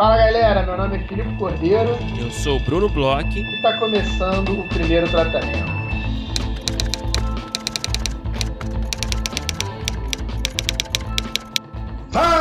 Fala galera, meu nome é Filipe Cordeiro. Eu sou o Bruno Bloch. E está começando o primeiro tratamento. Fala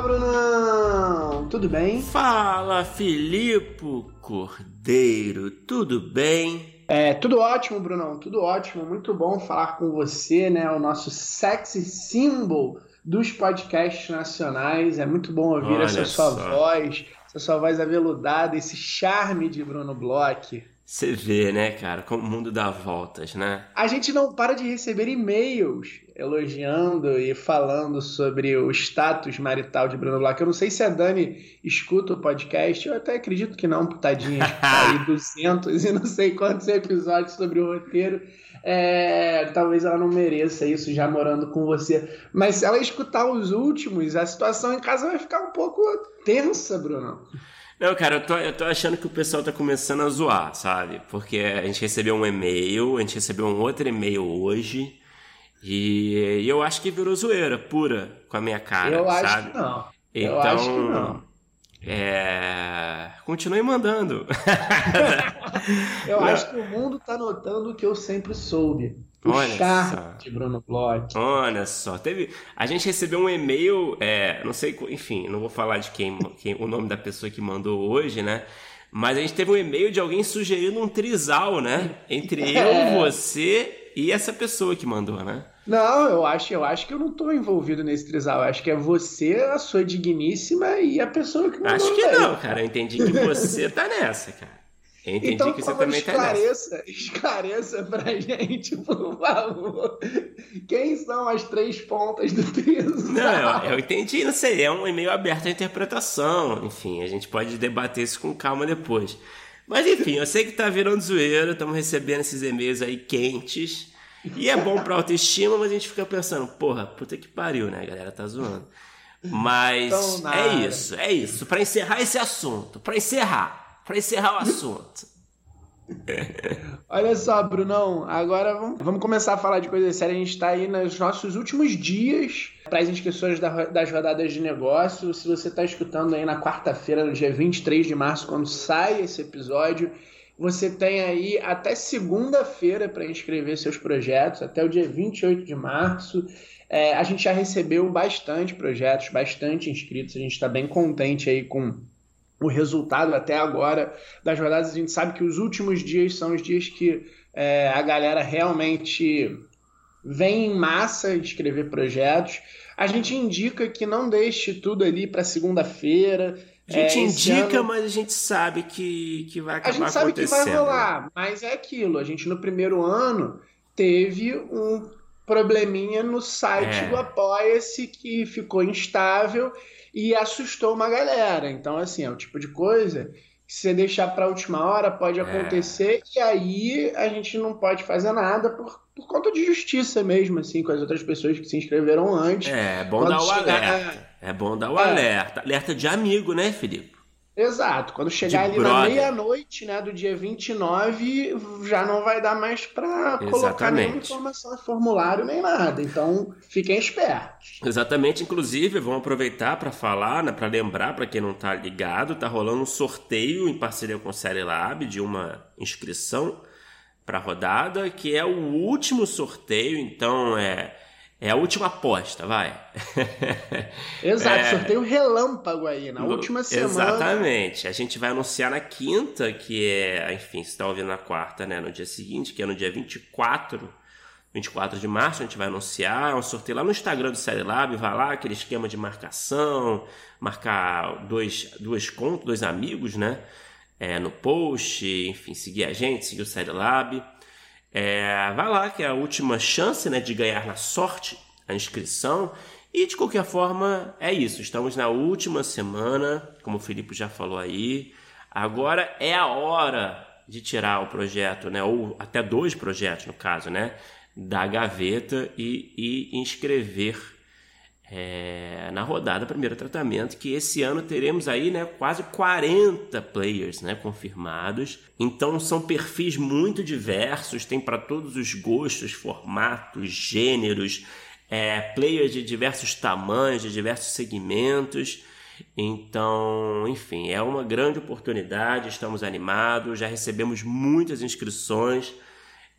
Brunão! Tudo bem? Fala Filipe Cordeiro, tudo bem? É, tudo ótimo, Brunão, tudo ótimo. Muito bom falar com você, né? O nosso sexy symbol dos podcasts nacionais. É muito bom ouvir Olha essa sua só. voz, essa sua voz aveludada, esse charme de Bruno Bloch. Você vê, né, cara, como o mundo dá voltas, né? A gente não para de receber e-mails elogiando e falando sobre o status marital de Bruno Bloch. Eu não sei se a Dani escuta o podcast, eu até acredito que não, tadinha, tá aí 200 e não sei quantos episódios sobre o roteiro. É, talvez ela não mereça isso já morando com você. Mas se ela escutar os últimos, a situação em casa vai ficar um pouco tensa, Bruno. Não, cara, eu tô, eu tô achando que o pessoal tá começando a zoar, sabe? Porque a gente recebeu um e-mail, a gente recebeu um outro e-mail hoje. E, e eu acho que virou zoeira pura com a minha cara, eu sabe? Acho que não. Então, eu acho que não. É... Continue mandando. eu acho que o mundo tá notando o que eu sempre soube. O Olha só. de Bruno Bloch. Olha só, teve. A gente recebeu um e-mail, é, não sei, enfim, não vou falar de quem, quem, o nome da pessoa que mandou hoje, né? Mas a gente teve um e-mail de alguém sugerindo um trisal, né? Entre é. eu, você e essa pessoa que mandou, né? Não, eu acho, eu acho que eu não estou envolvido nesse trisal. Eu acho que é você, a sua digníssima e a pessoa que mandou. Acho que não, cara. Eu entendi que você tá nessa, cara. Entendi então, que você também esclareça, tá. Esclareça pra gente, por favor. Quem são as três pontas do trisal? Não, eu, eu entendi, não sei. É um e-mail aberto à interpretação. Enfim, a gente pode debater isso com calma depois. Mas enfim, eu sei que tá virando zoeira, estamos recebendo esses e-mails aí quentes. E é bom pra autoestima, mas a gente fica pensando, porra, puta que pariu, né? A galera tá zoando. Mas é isso, é isso. Para encerrar esse assunto, para encerrar, para encerrar o assunto. Olha só, Brunão, agora vamos começar a falar de coisas sérias. A gente está aí nos nossos últimos dias para as inscrições das rodadas de negócio. Se você está escutando aí na quarta-feira, no dia 23 de março, quando sai esse episódio, você tem aí até segunda-feira para inscrever seus projetos, até o dia 28 de março. É, a gente já recebeu bastante projetos, bastante inscritos, a gente está bem contente aí com o resultado até agora das rodadas. A gente sabe que os últimos dias são os dias que é, a galera realmente vem em massa escrever projetos. A gente indica que não deixe tudo ali para segunda-feira, a gente é, indica, ano... mas a gente sabe que, que vai acabar acontecendo. A gente sabe que vai rolar, mas é aquilo. A gente no primeiro ano teve um probleminha no site é. do Apoia-se que ficou instável e assustou uma galera. Então, assim, é o tipo de coisa que se você deixar para a última hora pode é. acontecer e aí a gente não pode fazer nada por, por conta de justiça mesmo, assim, com as outras pessoas que se inscreveram antes. É, é bom dar o chegar... alerta. É bom dar o é. alerta. Alerta de amigo, né, Felipe? Exato. Quando chegar de ali brother. na meia-noite, né, do dia 29, já não vai dar mais para colocar nenhuma informação no formulário nem nada. Então, fiquem espertos. Exatamente. Inclusive, vamos aproveitar para falar, né, para lembrar para quem não tá ligado, tá rolando um sorteio em parceria com o Série Lab de uma inscrição para rodada, que é o último sorteio, então é é a última aposta, vai. Exato, é... sorteio relâmpago aí, na última semana. Exatamente. A gente vai anunciar na quinta, que é, enfim, você está ouvindo na quarta, né? No dia seguinte, que é no dia 24, 24 de março, a gente vai anunciar. É um sorteio lá no Instagram do Série Lab, vai lá, aquele esquema de marcação, marcar dois, dois contos, dois amigos, né? É, no post, enfim, seguir a gente, seguir o Série Lab. É, vai lá, que é a última chance né, de ganhar na sorte a inscrição. E de qualquer forma, é isso. Estamos na última semana, como o Felipe já falou aí. Agora é a hora de tirar o projeto, né? Ou até dois projetos, no caso, né? Da gaveta e, e inscrever é, na rodada primeiro tratamento, que esse ano teremos aí né, quase 40 players né, confirmados. Então são perfis muito diversos, tem para todos os gostos, formatos, gêneros, é, players de diversos tamanhos, de diversos segmentos. Então, enfim, é uma grande oportunidade, estamos animados, já recebemos muitas inscrições,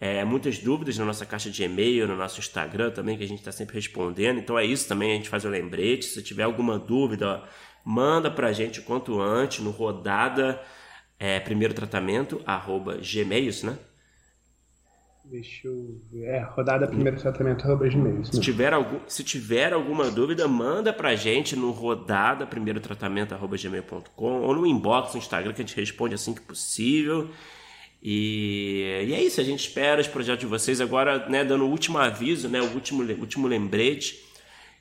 é, muitas dúvidas na nossa caixa de e-mail, no nosso Instagram também, que a gente está sempre respondendo. Então é isso também, a gente faz o lembrete. Se tiver alguma dúvida, ó, manda para a gente o quanto antes no rodada é, primeiro tratamento, arroba gmail, né? Deixa eu ver. É, rodada primeiro tratamento arroba gmail. Se tiver, algum, se tiver alguma dúvida, manda pra gente no rodada primeiro tratamento arroba gmail.com ou no inbox no Instagram que a gente responde assim que possível. E, e é isso, a gente espera os projetos de vocês. Agora, né, dando o último aviso, né, o último, último lembrete.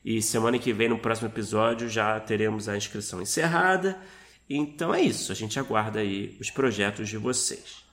E semana que vem, no próximo episódio, já teremos a inscrição encerrada. Então é isso, a gente aguarda aí os projetos de vocês.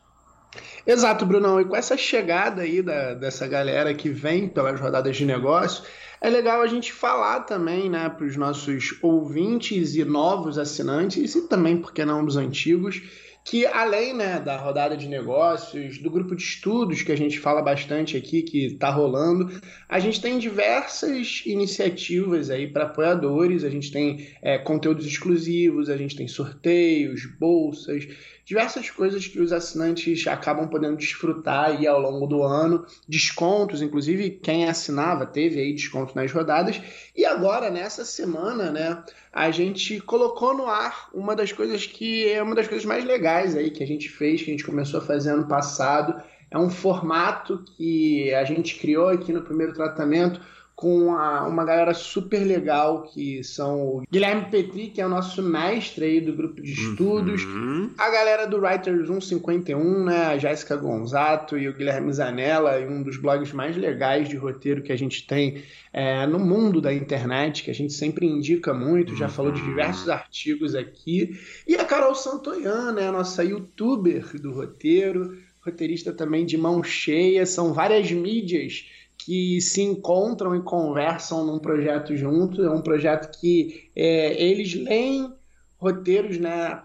Exato, Brunão. E com essa chegada aí da, dessa galera que vem pelas rodadas de negócio, é legal a gente falar também né, para os nossos ouvintes e novos assinantes, e também, porque não, os antigos, que além né, da rodada de negócios, do grupo de estudos que a gente fala bastante aqui, que está rolando, a gente tem diversas iniciativas aí para apoiadores, a gente tem é, conteúdos exclusivos, a gente tem sorteios, bolsas, diversas coisas que os assinantes acabam podendo desfrutar aí ao longo do ano, descontos, inclusive quem assinava teve aí desconto nas rodadas, e agora nessa semana, né, a gente colocou no ar uma das coisas que é uma das coisas mais legais aí que a gente fez, que a gente começou a fazer ano passado, é um formato que a gente criou aqui no primeiro tratamento com a, uma galera super legal, que são o Guilherme Petri, que é o nosso mestre aí do grupo de estudos, uhum. a galera do Writers 151, né, a Jéssica Gonzato e o Guilherme Zanella, um dos blogs mais legais de roteiro que a gente tem é, no mundo da internet, que a gente sempre indica muito, já falou de diversos artigos aqui, e a Carol Santoyan, né, a nossa youtuber do roteiro, roteirista também de mão cheia, são várias mídias que se encontram e conversam num projeto junto. É um projeto que é, eles leem roteiros, né?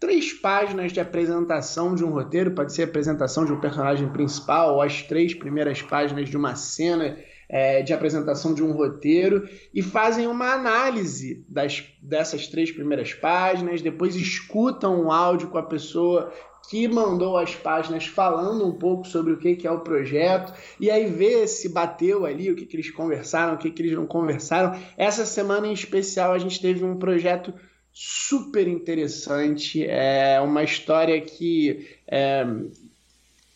Três páginas de apresentação de um roteiro, pode ser a apresentação de um personagem principal, ou as três primeiras páginas de uma cena é, de apresentação de um roteiro, e fazem uma análise das, dessas três primeiras páginas, depois escutam um áudio com a pessoa que mandou as páginas falando um pouco sobre o que, é o projeto, e aí ver se bateu ali, o que, que eles conversaram, o que, que eles não conversaram. Essa semana em especial a gente teve um projeto super interessante, é uma história que é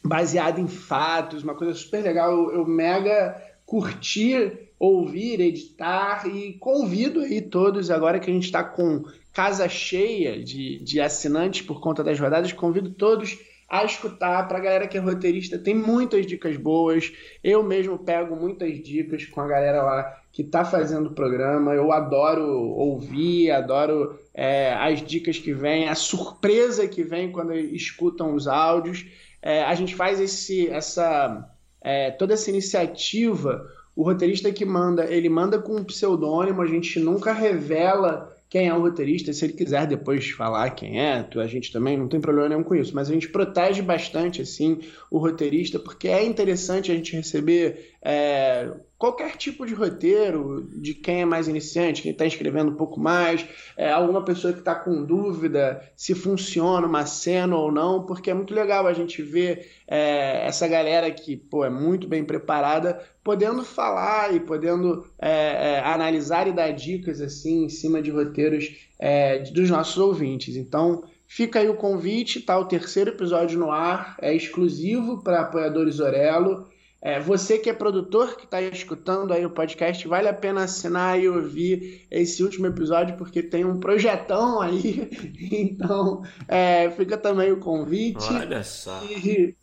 baseada em fatos, uma coisa super legal. Eu, eu mega curti ouvir, editar e convido aí todos agora que a gente está com casa cheia de, de assinantes por conta das rodadas. Convido todos a escutar. Para a galera que é roteirista, tem muitas dicas boas. Eu mesmo pego muitas dicas com a galera lá que está fazendo o programa. Eu adoro ouvir, adoro é, as dicas que vêm, a surpresa que vem quando escutam os áudios. É, a gente faz esse, essa, é, toda essa iniciativa. O roteirista que manda, ele manda com um pseudônimo, a gente nunca revela quem é o roteirista, se ele quiser depois falar quem é, a gente também não tem problema nenhum com isso, mas a gente protege bastante assim o roteirista, porque é interessante a gente receber é, qualquer tipo de roteiro, de quem é mais iniciante, quem está escrevendo um pouco mais, é, alguma pessoa que está com dúvida se funciona uma cena ou não, porque é muito legal a gente ver é, essa galera que pô, é muito bem preparada podendo falar e podendo é, é, analisar e dar dicas assim em cima de roteiros é, dos nossos ouvintes. Então fica aí o convite, tá o terceiro episódio no ar, é exclusivo para apoiadores Orelo. É, você que é produtor, que está escutando aí o podcast, vale a pena assinar e ouvir esse último episódio, porque tem um projetão aí. Então, é, fica também o convite. Olha só. E,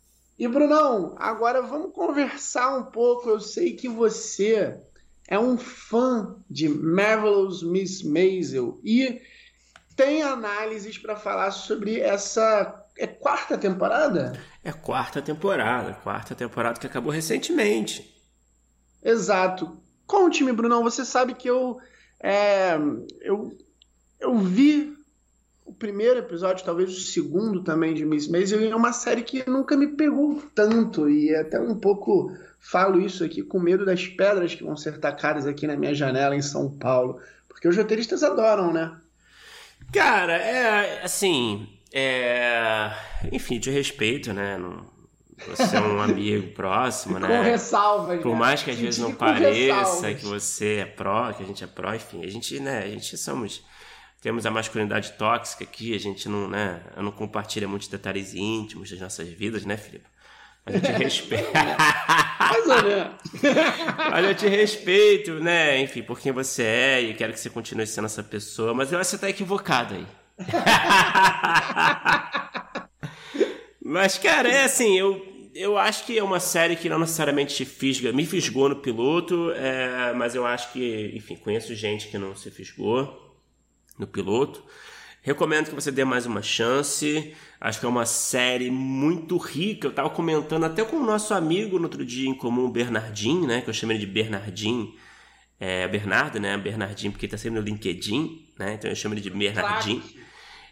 e, Brunão, agora vamos conversar um pouco. Eu sei que você é um fã de Marvelous Miss Maisel e tem análises para falar sobre essa é quarta temporada? É quarta temporada, quarta temporada que acabou recentemente. Exato. Conte-me, Brunão, você sabe que eu, é, eu, eu vi o primeiro episódio, talvez o segundo também de Miss Maisel, é uma série que nunca me pegou tanto e até um pouco falo isso aqui com medo das pedras que vão ser tacadas aqui na minha janela em São Paulo, porque os roteiristas adoram, né? Cara, é assim, é... enfim, de respeito, né? Não... Você é um amigo próximo, né? Com ressalvas, Por né? mais que às vezes não pareça que você é pró, que a gente é pró, enfim, a gente, né, a gente somos temos a masculinidade tóxica aqui, a gente não, né, não compartilha muitos detalhes íntimos das nossas vidas, né, Filipe? Mas eu te respeito. Mas eu te respeito, né? Enfim, por quem você é e quero que você continue sendo essa pessoa. Mas eu acho que você tá equivocado aí. Mas, cara, é assim, eu, eu acho que é uma série que não necessariamente te fisga, me fisgou no piloto, é, mas eu acho que, enfim, conheço gente que não se fisgou no piloto. Recomendo que você dê mais uma chance. Acho que é uma série muito rica. Eu estava comentando até com o nosso amigo no outro dia em comum, Bernardinho, né? Que eu chamei ele de Bernardinho. É, Bernardo, né? Bernardinho, porque ele tá sempre no LinkedIn, né? Então eu chamo ele de Bernardinho.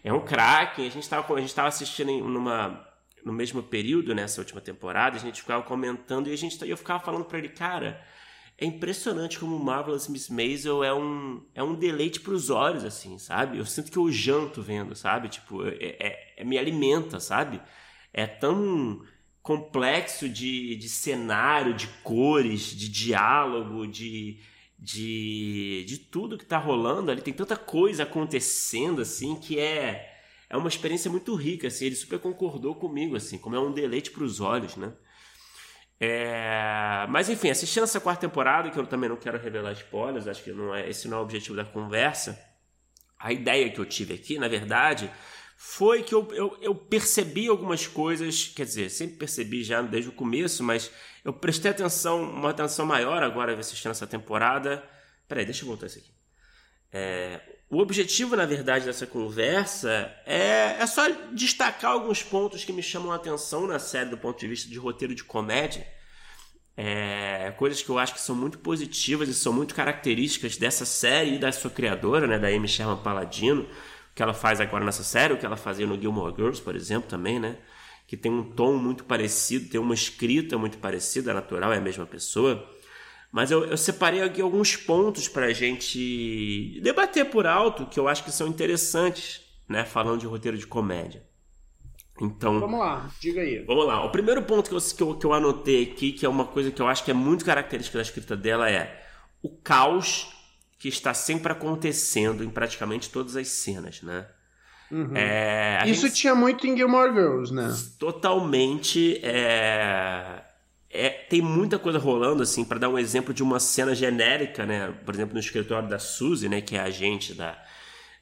É um craque. A gente estava a gente tava assistindo numa no mesmo período nessa última temporada, a gente ficava comentando e a gente eu ficava falando para ele, cara, é impressionante como Marvelous Miss Maisel é um, é um deleite para os olhos, assim, sabe? Eu sinto que eu janto vendo, sabe? Tipo, é, é, é, me alimenta, sabe? É tão complexo de, de cenário, de cores, de diálogo, de, de, de tudo que tá rolando ali. Tem tanta coisa acontecendo, assim, que é é uma experiência muito rica, assim, ele super concordou comigo, assim, como é um deleite para os olhos, né? É... Mas enfim, assistindo essa quarta temporada, que eu também não quero revelar spoilers, acho que não é, esse não é o objetivo da conversa. A ideia que eu tive aqui, na verdade, foi que eu, eu, eu percebi algumas coisas, quer dizer, sempre percebi já desde o começo, mas eu prestei atenção, uma atenção maior agora assistindo essa temporada. Peraí, deixa eu voltar isso aqui. É, o objetivo, na verdade, dessa conversa é, é só destacar alguns pontos que me chamam a atenção na série do ponto de vista de roteiro de comédia. É, coisas que eu acho que são muito positivas e são muito características dessa série e da sua criadora, né, da Amy Sherman Paladino, o que ela faz agora nessa série, o que ela fazia no Gilmore Girls, por exemplo, também, né? Que tem um tom muito parecido, tem uma escrita muito parecida, natural, é a mesma pessoa. Mas eu, eu separei aqui alguns pontos para a gente debater por alto que eu acho que são interessantes, né? Falando de roteiro de comédia. Então. Vamos lá, diga aí. Vamos lá. O primeiro ponto que eu, que eu, que eu anotei aqui, que é uma coisa que eu acho que é muito característica da escrita dela, é o caos que está sempre acontecendo em praticamente todas as cenas, né? Uhum. É, Isso gente... tinha muito em Gilmore Girls, né? Totalmente. É é, tem muita coisa rolando, assim, para dar um exemplo de uma cena genérica, né? Por exemplo, no escritório da Suzy, né? Que é a agente da,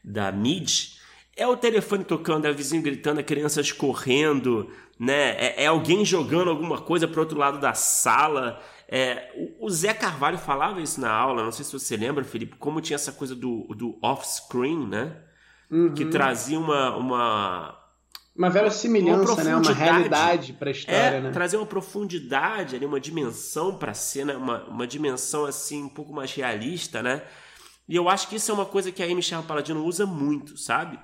da Mid. É o telefone tocando, é o vizinho gritando, é crianças correndo, né? É, é alguém jogando alguma coisa pro outro lado da sala. É, o, o, Zé Carvalho falava isso na aula, não sei se você lembra, Felipe, como tinha essa coisa do, do off-screen, né? Uhum. Que trazia uma, uma, uma verossimilhança, uma né? Uma realidade para a história, é, né? Trazer uma profundidade ali, uma dimensão para a cena, uma, uma dimensão assim um pouco mais realista, né? E eu acho que isso é uma coisa que a Amy Sherman Paladino usa muito, sabe?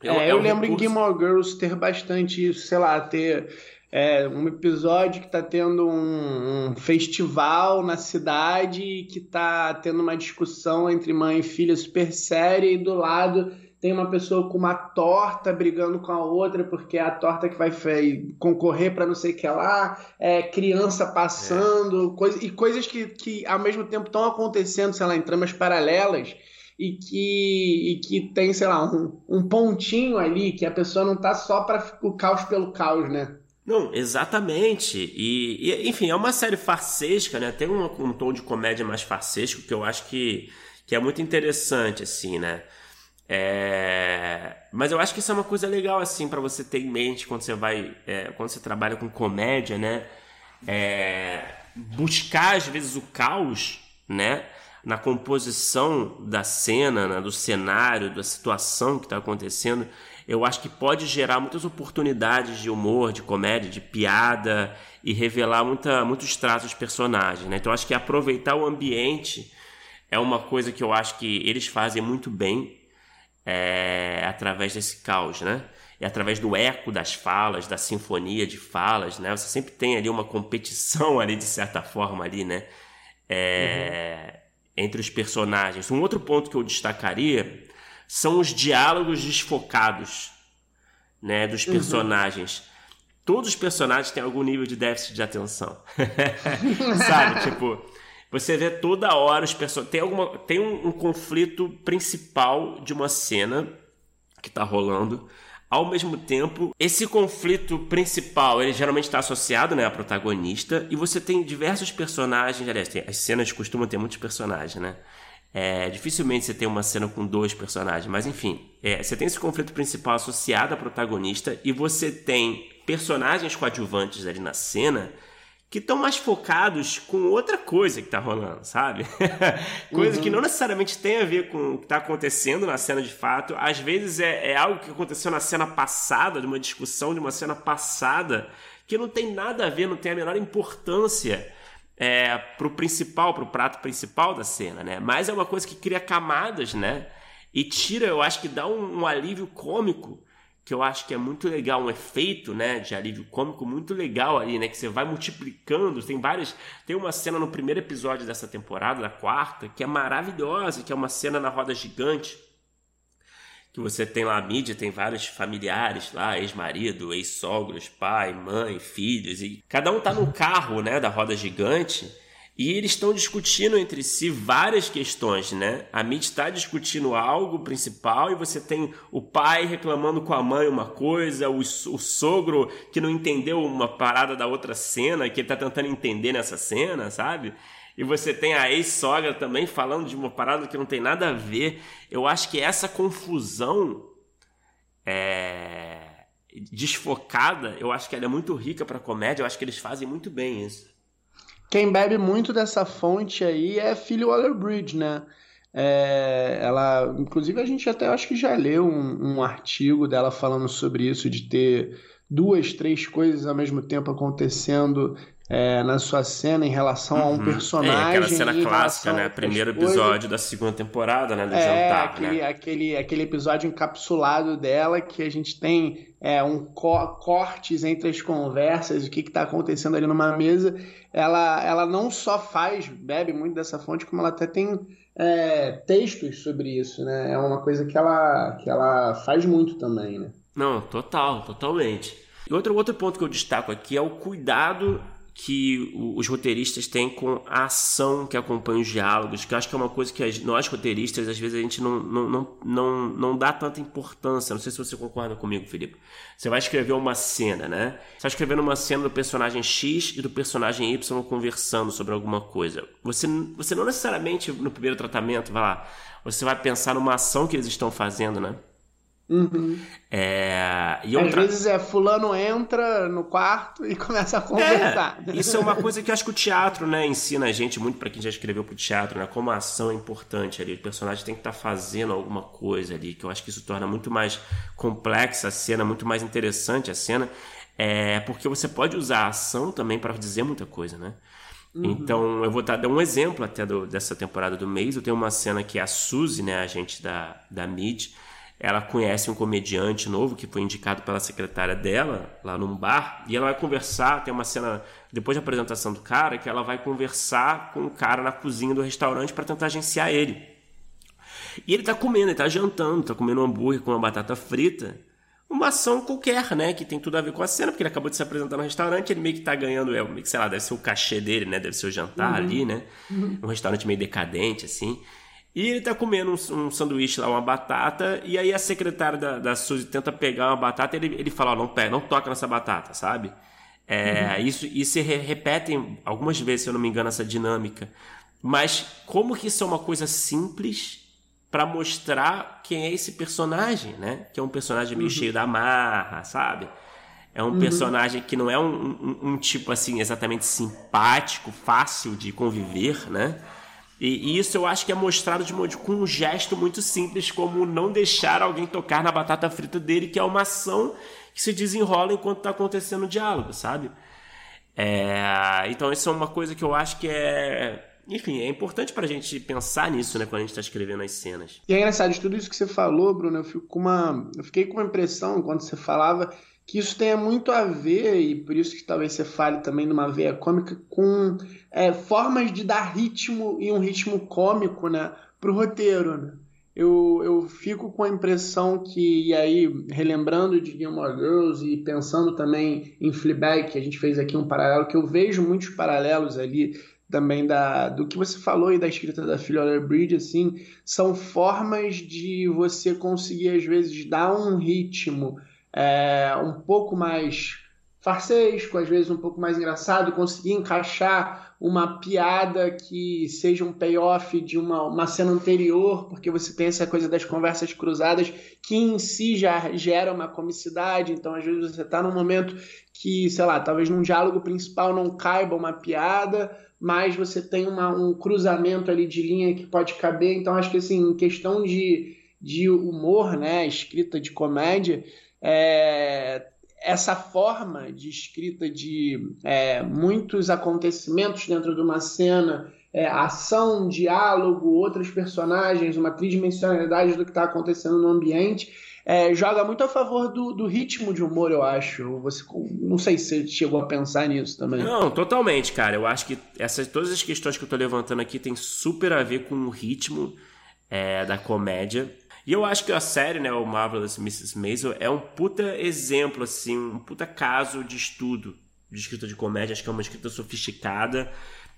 É, é, eu um lembro recurso... em Gilmore Girls ter bastante isso, sei lá, ter é, um episódio que está tendo um, um, festival na cidade que está tendo uma discussão entre mãe e filha super séria e do lado tem uma pessoa com uma torta brigando com a outra porque é a torta que vai concorrer para não sei o que lá, é criança passando, é. Coisa, e coisas que, que ao mesmo tempo estão acontecendo, sei lá, em tramas paralelas e que, e que tem, sei lá, um, um pontinho ali que a pessoa não tá só para o caos pelo caos, né? Não, exatamente. E, e, enfim, é uma série farsesca, né? Tem um, um tom de comédia mais farsesco que eu acho que, que é muito interessante, assim, né? É... Mas eu acho que isso é uma coisa legal assim para você ter em mente quando você vai, é, quando você trabalha com comédia, né? É... Buscar às vezes o caos, né? Na composição da cena, né? do cenário, da situação que está acontecendo, eu acho que pode gerar muitas oportunidades de humor, de comédia, de piada e revelar muita, muitos traços dos personagens, né? Então acho que aproveitar o ambiente é uma coisa que eu acho que eles fazem muito bem é, através desse caos, né? E através do eco das falas, da sinfonia de falas, né? Você sempre tem ali uma competição ali, de certa forma, ali, né? É, uhum. Entre os personagens. Um outro ponto que eu destacaria são os diálogos desfocados, né? Dos uhum. personagens. Uhum. Todos os personagens têm algum nível de déficit de atenção. Sabe? tipo, você vê toda hora os personagens. Tem, alguma... tem um, um conflito principal de uma cena que tá rolando ao mesmo tempo, esse conflito principal, ele geralmente está associado né, à protagonista, e você tem diversos personagens, aliás, tem, as cenas costumam ter muitos personagens, né? É, dificilmente você tem uma cena com dois personagens, mas enfim, é, você tem esse conflito principal associado à protagonista, e você tem personagens coadjuvantes ali na cena que estão mais focados com outra coisa que está rolando, sabe? coisa uhum. que não necessariamente tem a ver com o que está acontecendo na cena de fato. Às vezes é, é, algo que aconteceu na cena passada, de uma discussão de uma cena passada, que não tem nada a ver, não tem a menor importância é, pro principal, pro prato principal da cena, né? Mas é uma coisa que cria camadas, né? E tira, eu acho que dá um, um alívio cômico que eu acho que é muito legal, um efeito, né, de alívio cômico muito legal ali, né, que você vai multiplicando, tem várias, tem uma cena no primeiro episódio dessa temporada, da quarta, que é maravilhosa, que é uma cena na roda gigante, que você tem lá a mídia, tem vários familiares lá, ex-marido, ex-sogros, pai, mãe, filhos, e cada um tá no carro, né, da roda gigante, e eles estão discutindo entre si várias questões, né? A Mitch está discutindo algo principal e você tem o pai reclamando com a mãe uma coisa, o, o sogro que não entendeu uma parada da outra cena, que ele está tentando entender nessa cena, sabe? E você tem a ex-sogra também falando de uma parada que não tem nada a ver. Eu acho que essa confusão é... desfocada, eu acho que ela é muito rica para comédia, eu acho que eles fazem muito bem isso. Quem bebe muito dessa fonte aí é Philly Waller-Bridge, né? É, ela, inclusive, a gente até acho que já leu um, um, artigo dela falando sobre isso, de ter duas, três coisas ao mesmo tempo acontecendo é, na sua cena em relação uhum. a um personagem. É, aquela cena clássica, né? Primeiro episódio da segunda temporada, né? Do é, jantar, aquele, né? aquele, aquele episódio encapsulado dela que a gente tem é, um co cortes entre as conversas, o que está acontecendo ali numa mesa. Ela, ela não só faz, bebe muito dessa fonte, como ela até tem é, textos sobre isso, né? É uma coisa que ela, que ela faz muito também, né? Não, total, totalmente. E outro, outro ponto que eu destaco aqui é o cuidado que os roteiristas têm com a ação que acompanha os diálogos, que eu acho que é uma coisa que nós roteiristas, às vezes, a gente não, não, não, não, não dá tanta importância. Não sei se você concorda comigo, Felipe. Você vai escrever uma cena, né? Você vai escrever uma cena do personagem X e do personagem Y conversando sobre alguma coisa. Você, você não necessariamente, no primeiro tratamento, vai lá, você vai pensar numa ação que eles estão fazendo, né? Uhum. É, e. Às vezes é fulano entra no quarto e começa a conversar. É, isso é uma coisa que acho que o teatro né, ensina a gente muito para quem já escreveu pro teatro, né? Como a ação é importante ali. O personagem tem que estar tá fazendo alguma coisa ali, que eu acho que isso torna muito mais complexa a cena, muito mais interessante a cena. É, porque você pode usar a ação também para dizer muita coisa, né? Uhum. Então, eu vou dar, dar um exemplo até do, dessa temporada do mês. Eu tenho uma cena que é a Suzy, né, a gente da, da Mid, ela conhece um comediante novo que foi indicado pela secretária dela lá num bar e ela vai conversar. Tem uma cena depois da apresentação do cara que ela vai conversar com o cara na cozinha do restaurante para tentar agenciar ele. E ele tá comendo, ele tá jantando, tá comendo um hambúrguer com uma batata frita. Uma ação qualquer, né? Que tem tudo a ver com a cena, porque ele acabou de se apresentar no restaurante, ele meio que tá ganhando, é, meio que, sei lá, deve ser o cachê dele, né? Deve ser o jantar uhum. ali, né? Uhum. Um restaurante meio decadente, assim. E ele tá comendo um, um, sanduíche lá, uma batata, e aí a secretária da, da Suzy tenta pegar uma batata e ele, ele fala, não pega, não toca nessa batata, sabe? É, uhum. Isso, e se repetem algumas vezes, se eu não me engano, essa dinâmica. Mas como que isso é uma coisa simples para mostrar quem é esse personagem, né? Que é um personagem meio uhum. cheio da marra, sabe? É um uhum. personagem que não é um, um, um tipo assim exatamente simpático, fácil de conviver, né? E, isso eu acho que é mostrado de, com um gesto muito simples, como não deixar alguém tocar na batata frita dele, que é uma ação que se desenrola enquanto está acontecendo o diálogo, sabe? É, então isso é uma coisa que eu acho que é enfim, é importante pra gente pensar nisso, né, quando a gente tá escrevendo as cenas. E é engraçado, de tudo isso que você falou, Bruno, eu, fico com uma, eu fiquei com uma impressão, enquanto você falava, que isso tenha muito a ver, e por isso que talvez você fale também numa veia cômica, com é, formas de dar ritmo e um ritmo cômico né, para o roteiro. Né? Eu, eu fico com a impressão que, e aí, relembrando de Gilmore Girls e pensando também em Fleabag, que a gente fez aqui um paralelo, que eu vejo muitos paralelos ali também da, do que você falou e da escrita da Philly Bridge, assim, são formas de você conseguir, às vezes, dar um ritmo é, um pouco mais farsesco, às vezes um pouco mais engraçado, conseguir encaixar uma piada que seja um payoff de uma, uma cena anterior, porque você tem essa coisa das conversas cruzadas, que em si já gera uma comicidade, então às vezes você está num momento que, sei lá, talvez num diálogo principal não caiba uma piada, mas você tem uma, um cruzamento ali de linha que pode caber, então acho que assim, em questão de, de humor, né, escrita de comédia, é, essa forma de escrita de é, muitos acontecimentos dentro de uma cena, é, ação, diálogo, outros personagens, uma tridimensionalidade do que está acontecendo no ambiente, é, joga muito a favor do, do, ritmo de humor, eu acho. Você, não sei se você chegou a pensar nisso também. Não, totalmente, cara. Eu acho que essas, todas as questões que eu estou levantando aqui tem super a ver com o ritmo é, da comédia. E eu acho que a série, né, o Marvelous Mrs. Maisel, é um puta exemplo, assim, um puta caso de estudo de escrita de comédia. Acho que é uma escrita sofisticada,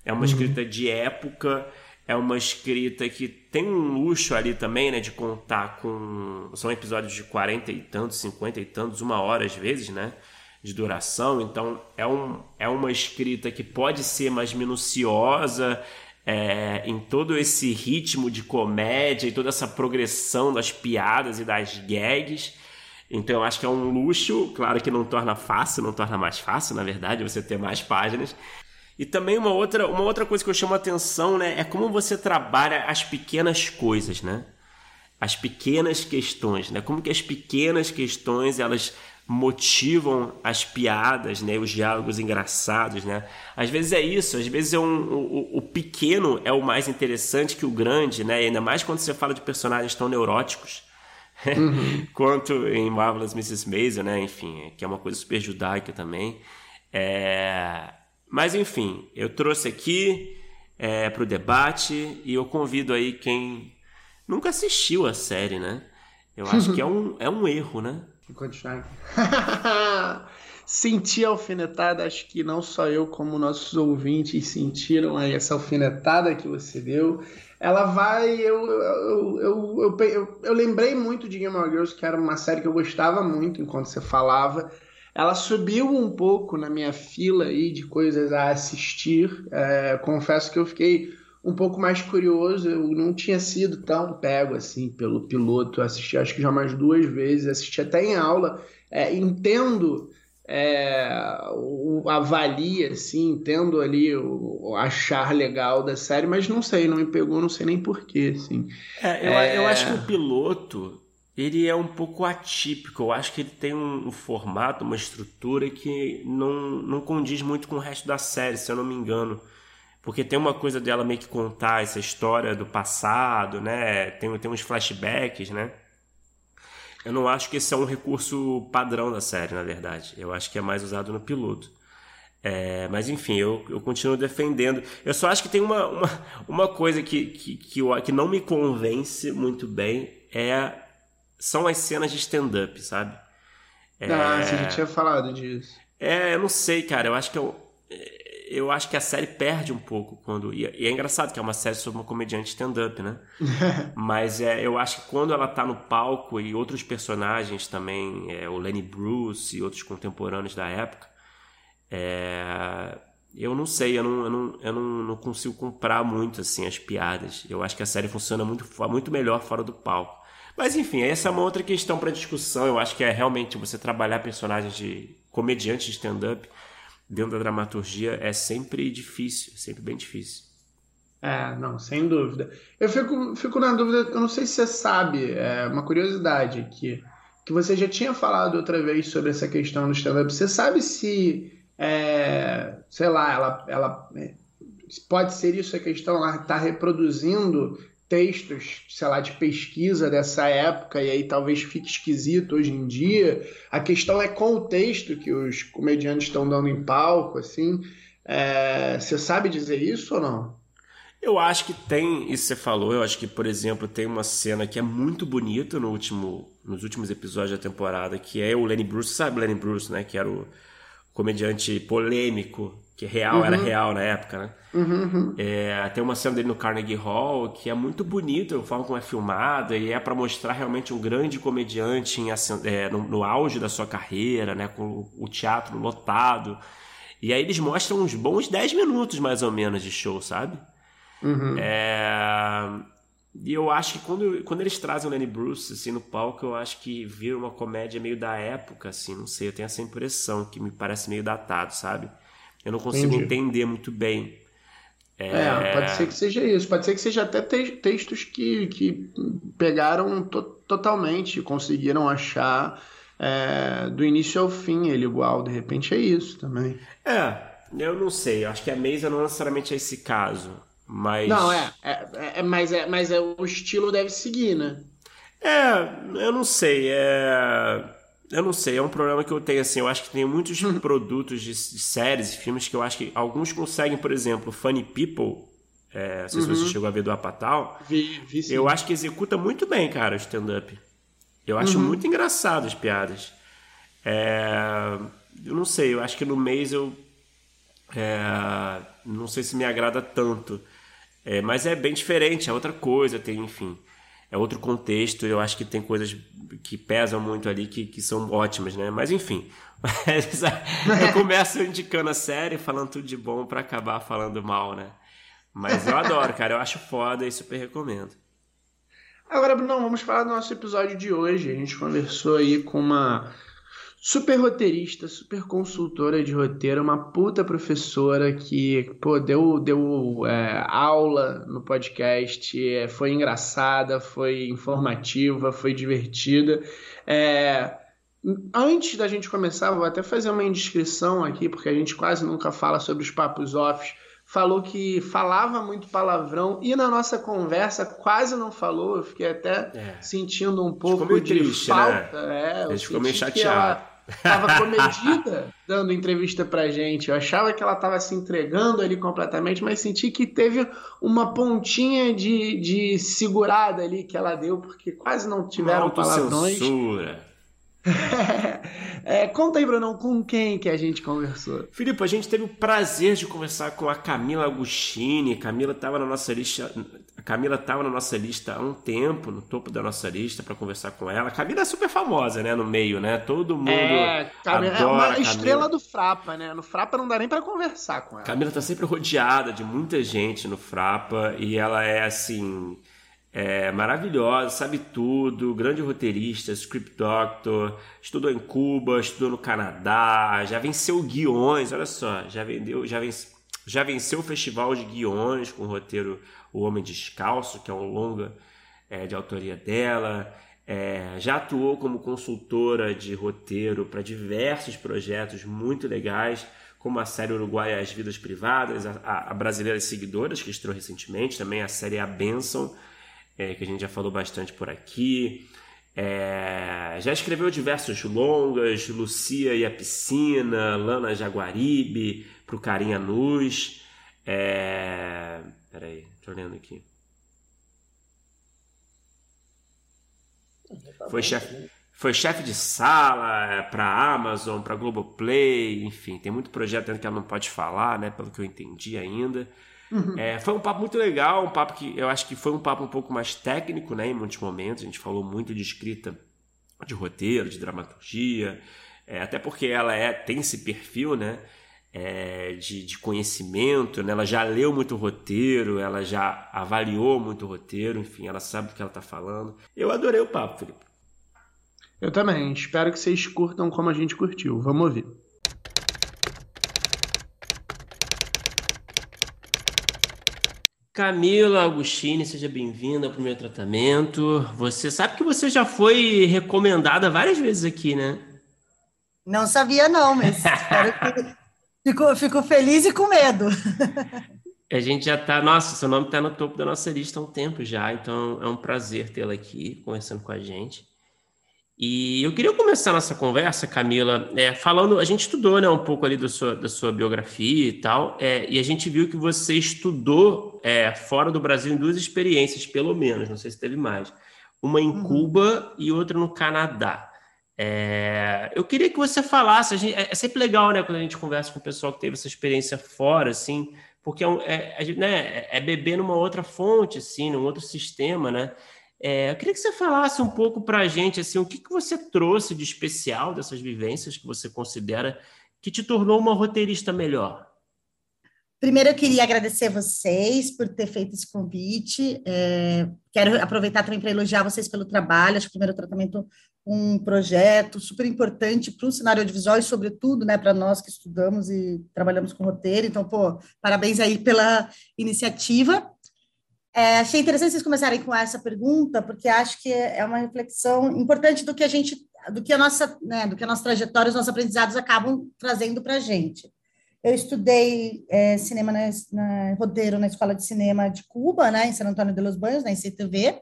é uma uhum. escrita de época, é uma escrita que tem um luxo ali também, né, de contar com... São episódios de 40 e tantos, 50 e tantos, uma hora às vezes, né, de duração. Então, é, um, é uma escrita que pode ser mais minuciosa, é, em todo esse ritmo de comédia e toda essa progressão das piadas e das gags. Então eu acho que é um luxo, claro que não torna fácil, não torna mais fácil, na verdade, você ter mais páginas. E também uma outra, uma outra coisa que eu chamo a atenção, né, é como você trabalha as pequenas coisas, né? As pequenas questões, né? Como que as pequenas questões elas motivam as piadas, né, os diálogos engraçados, né? Às vezes é isso, às vezes é um, o, o, pequeno é o mais interessante que o grande, né? E ainda mais quando você fala de personagens tão neuróticos. Uhum. quanto em Marvelous Mrs. Maisel, né? Enfim, que é uma coisa super judaica também. É... Mas enfim, eu trouxe aqui é, para o debate e eu convido aí quem nunca assistiu a série, né? Eu acho que é um, é um erro, né? Continuar aqui. Senti a alfinetada, acho que não só eu, como nossos ouvintes sentiram aí essa alfinetada que você deu. Ela vai. Eu, eu, eu, eu, eu, lembrei muito de Game of Girls, que era uma série que eu gostava muito enquanto você falava. Ela subiu um pouco na minha fila aí de coisas a assistir. É, confesso que eu fiquei um pouco mais curioso. Eu não tinha sido tão pego assim pelo piloto. Eu assisti acho que já mais duas vezes, assisti até em aula. É, entendo é, o, avalia, assim, entendo ali o, o, achar legal da série, mas não sei, não me pegou, não sei nem porquê, assim. É, eu, é... eu acho que o piloto, ele é um pouco atípico, eu acho que ele tem um, um, formato, uma estrutura que não, não condiz muito com o resto da série, se eu não me engano. Porque tem uma coisa dela meio que contar essa história do passado, né? Tem, tem uns flashbacks, né? Eu não acho que esse é um recurso padrão da série, na verdade. Eu acho que é mais usado no piloto. É, mas enfim, eu, eu continuo defendendo. Eu só acho que tem uma, uma, uma coisa que, que, que, eu, que não me convence muito bem é são as cenas de stand-up, sabe? É, ah, você já tinha falado disso. É, eu não sei, cara. Eu acho que eu, eu acho que a série perde um pouco quando. E é engraçado que é uma série sobre uma comediante stand-up, né? Mas é, eu acho que quando ela tá no palco e outros personagens também, é, o Lenny Bruce e outros contemporâneos da época, é, eu não sei, eu não, eu, não, eu não, não, consigo comprar muito assim as piadas. Eu acho que a série funciona muito, muito melhor fora do palco. Mas enfim, essa é uma outra questão para discussão. Eu acho que é realmente você trabalhar personagens de comediantes de stand-up dentro da dramaturgia é sempre difícil, é sempre bem difícil. É, não, sem dúvida. Eu fico, fico na dúvida, eu não sei se você sabe, é uma curiosidade aqui, que você já tinha falado outra vez sobre essa questão do stand-up. Você sabe se, é, sei lá, ela, ela pode ser isso a questão, ela está reproduzindo textos, sei lá, de pesquisa dessa época e aí talvez fique esquisito hoje em dia. A questão é com o texto que os comediantes estão dando em palco, assim. É, você sabe dizer isso ou não? Eu acho que tem, isso você falou, eu acho que, por exemplo, tem uma cena que é muito bonita no último, nos últimos episódios da temporada, que é o Lenny Bruce, sabe o Lenny Bruce, né? Que era o comediante polêmico, que real uhum. era real na época, né? Uhum, uhum. É, tem uma cena dele no Carnegie Hall que é muito bonita, a forma como é filmada, e é para mostrar realmente um grande comediante em, é, no, no, auge da sua carreira, né? Com o teatro lotado. E aí eles mostram uns bons 10 minutos, mais ou menos, de show, sabe? Uhum. É... E eu acho que quando, quando eles trazem o Lenny Bruce assim, no palco, eu acho que vira uma comédia meio da época, assim, não sei, eu tenho essa impressão que me parece meio datado, sabe? Eu não consigo Entendi. entender muito bem. É... é... pode ser que seja isso. Pode ser que seja até te textos que, que pegaram to totalmente, conseguiram achar é, do início ao fim ele igual. De repente é isso também. É, eu não sei. Eu acho que a mesa não necessariamente é esse caso. Mas. Não, é. é, é mas é, mas é, o estilo deve seguir, né? É, eu não sei. É. Eu não sei, é um problema que eu tenho assim. Eu acho que tem muitos produtos de, de, séries e filmes que eu acho que alguns conseguem, por exemplo, Funny People. É, não sei uhum. se você uhum. chegou a ver do Apatal. Vi, vi sim. Eu acho que executa muito bem, cara, o stand-up. Eu acho uhum. muito engraçado as piadas. É, eu não sei, eu acho que no mês eu. É, não sei se me agrada tanto. É, mas é bem diferente, é outra coisa, tem, enfim, é outro contexto. Eu acho que tem coisas que pesam muito ali que, que são ótimas, né? Mas enfim, eu começo indicando a série, falando tudo de bom para acabar falando mal, né? Mas eu adoro, cara, eu acho foda e super recomendo. Agora, não, vamos falar do nosso episódio de hoje. A gente conversou aí com uma super roteirista, super consultora de roteiro, uma puta professora que, pô, deu, deu é, aula no podcast, é, foi engraçada, foi informativa, foi divertida. É, antes da gente começar, vou até fazer uma indiscrição aqui, porque a gente quase nunca fala sobre os papos offs. Falou que falava muito palavrão e na nossa conversa quase não falou. Eu fiquei até é. sentindo um pouco de triste, né? falta. Né? É, a gente ficou meio chateado estava comedida dando entrevista pra gente. Eu achava que ela estava se entregando ali completamente, mas senti que teve uma pontinha de, de segurada ali que ela deu, porque quase não tiveram palavrões. Censura. é, conta aí, Brunão, com quem que a gente conversou? Filipe, a gente teve o prazer de conversar com a Camila Agostini. Camila estava na nossa lista. Camila estava na nossa lista há um tempo, no topo da nossa lista, para conversar com ela. A Camila é super famosa, né? No meio, né? Todo mundo. É, Camila, adora é uma estrela do Frapa, né? No Frapa não dá nem para conversar com ela. Camila tá sempre rodeada de muita gente no Frapa e ela é assim é, maravilhosa, sabe tudo, grande roteirista, script doctor, estudou em Cuba, estudou no Canadá, já venceu guiões, olha só, já vendeu, já, vence, já venceu o festival de guiões com o roteiro O Homem Descalço, que é um longa é, de autoria dela, é, já atuou como consultora de roteiro para diversos projetos muito legais, como a série uruguaia As Vidas Privadas, a, a, a Brasileira Seguidoras, que estreou recentemente, também a série A Benção, é, que a gente já falou bastante por aqui. É, já escreveu diversos longas, Lucia e a Piscina, Lana Jaguaribe, Pro Carinha Nus. É, peraí, tô lendo aqui. Foi chefe foi chefe de sala para Amazon, para Globoplay, enfim, tem muito projeto que ela não pode falar, né, pelo que eu entendi ainda. Uhum. É, foi um papo muito legal, um papo que eu acho que foi um papo um pouco mais técnico, né? Em muitos momentos. A gente falou muito de escrita de roteiro, de dramaturgia, é, até porque ela é, tem esse perfil, né? É, de, de, conhecimento, né? ela já leu muito roteiro, ela já avaliou muito roteiro, enfim, ela sabe do que ela está falando. Eu adorei o papo, Felipe. Eu também. Espero que vocês curtam como a gente curtiu. Vamos ouvir. Camila Agostini, seja bem-vinda ao primeiro tratamento. Você sabe que você já foi recomendada várias vezes aqui, né? Não sabia, não, mas fico, fico feliz e com medo. A gente já está, nossa, seu nome está no topo da nossa lista há um tempo já, então é um prazer tê-la aqui conversando com a gente. E eu queria começar nossa conversa, Camila, é, falando, a gente estudou né, um pouco ali do sua, da sua biografia e tal, é, e a gente viu que você estudou é, fora do Brasil em duas experiências, pelo menos, não sei se teve mais. Uma em uhum. Cuba e outra no Canadá. É, eu queria que você falasse, gente, é, é, sempre legal, né, quando a gente conversa com o pessoal que teve essa experiência fora, assim, porque é, é, é né, é beber numa outra fonte, assim, num outro sistema, né? É, eu queria que você falasse um pouco para a gente, assim, o que, que você trouxe de especial dessas vivências que você considera que te tornou uma roteirista melhor. Primeiro, eu queria agradecer vocês por ter feito esse convite. É, quero aproveitar também para elogiar vocês pelo trabalho. Acho que o primeiro tratamento um projeto super importante para o cenário audiovisual e, sobretudo, né, para nós que estudamos e trabalhamos com roteiro. Então, pô, parabéns aí pela iniciativa. É, achei interessante vocês começarem com essa pergunta, porque acho que é uma reflexão importante do que a gente, do que a nossa, né, do que a nossa trajetória, os nossos aprendizados acabam trazendo para a gente. Eu estudei é, cinema na, na, roteiro na Escola de Cinema de Cuba, né, em San Antônio de los Banhos, na ICTV,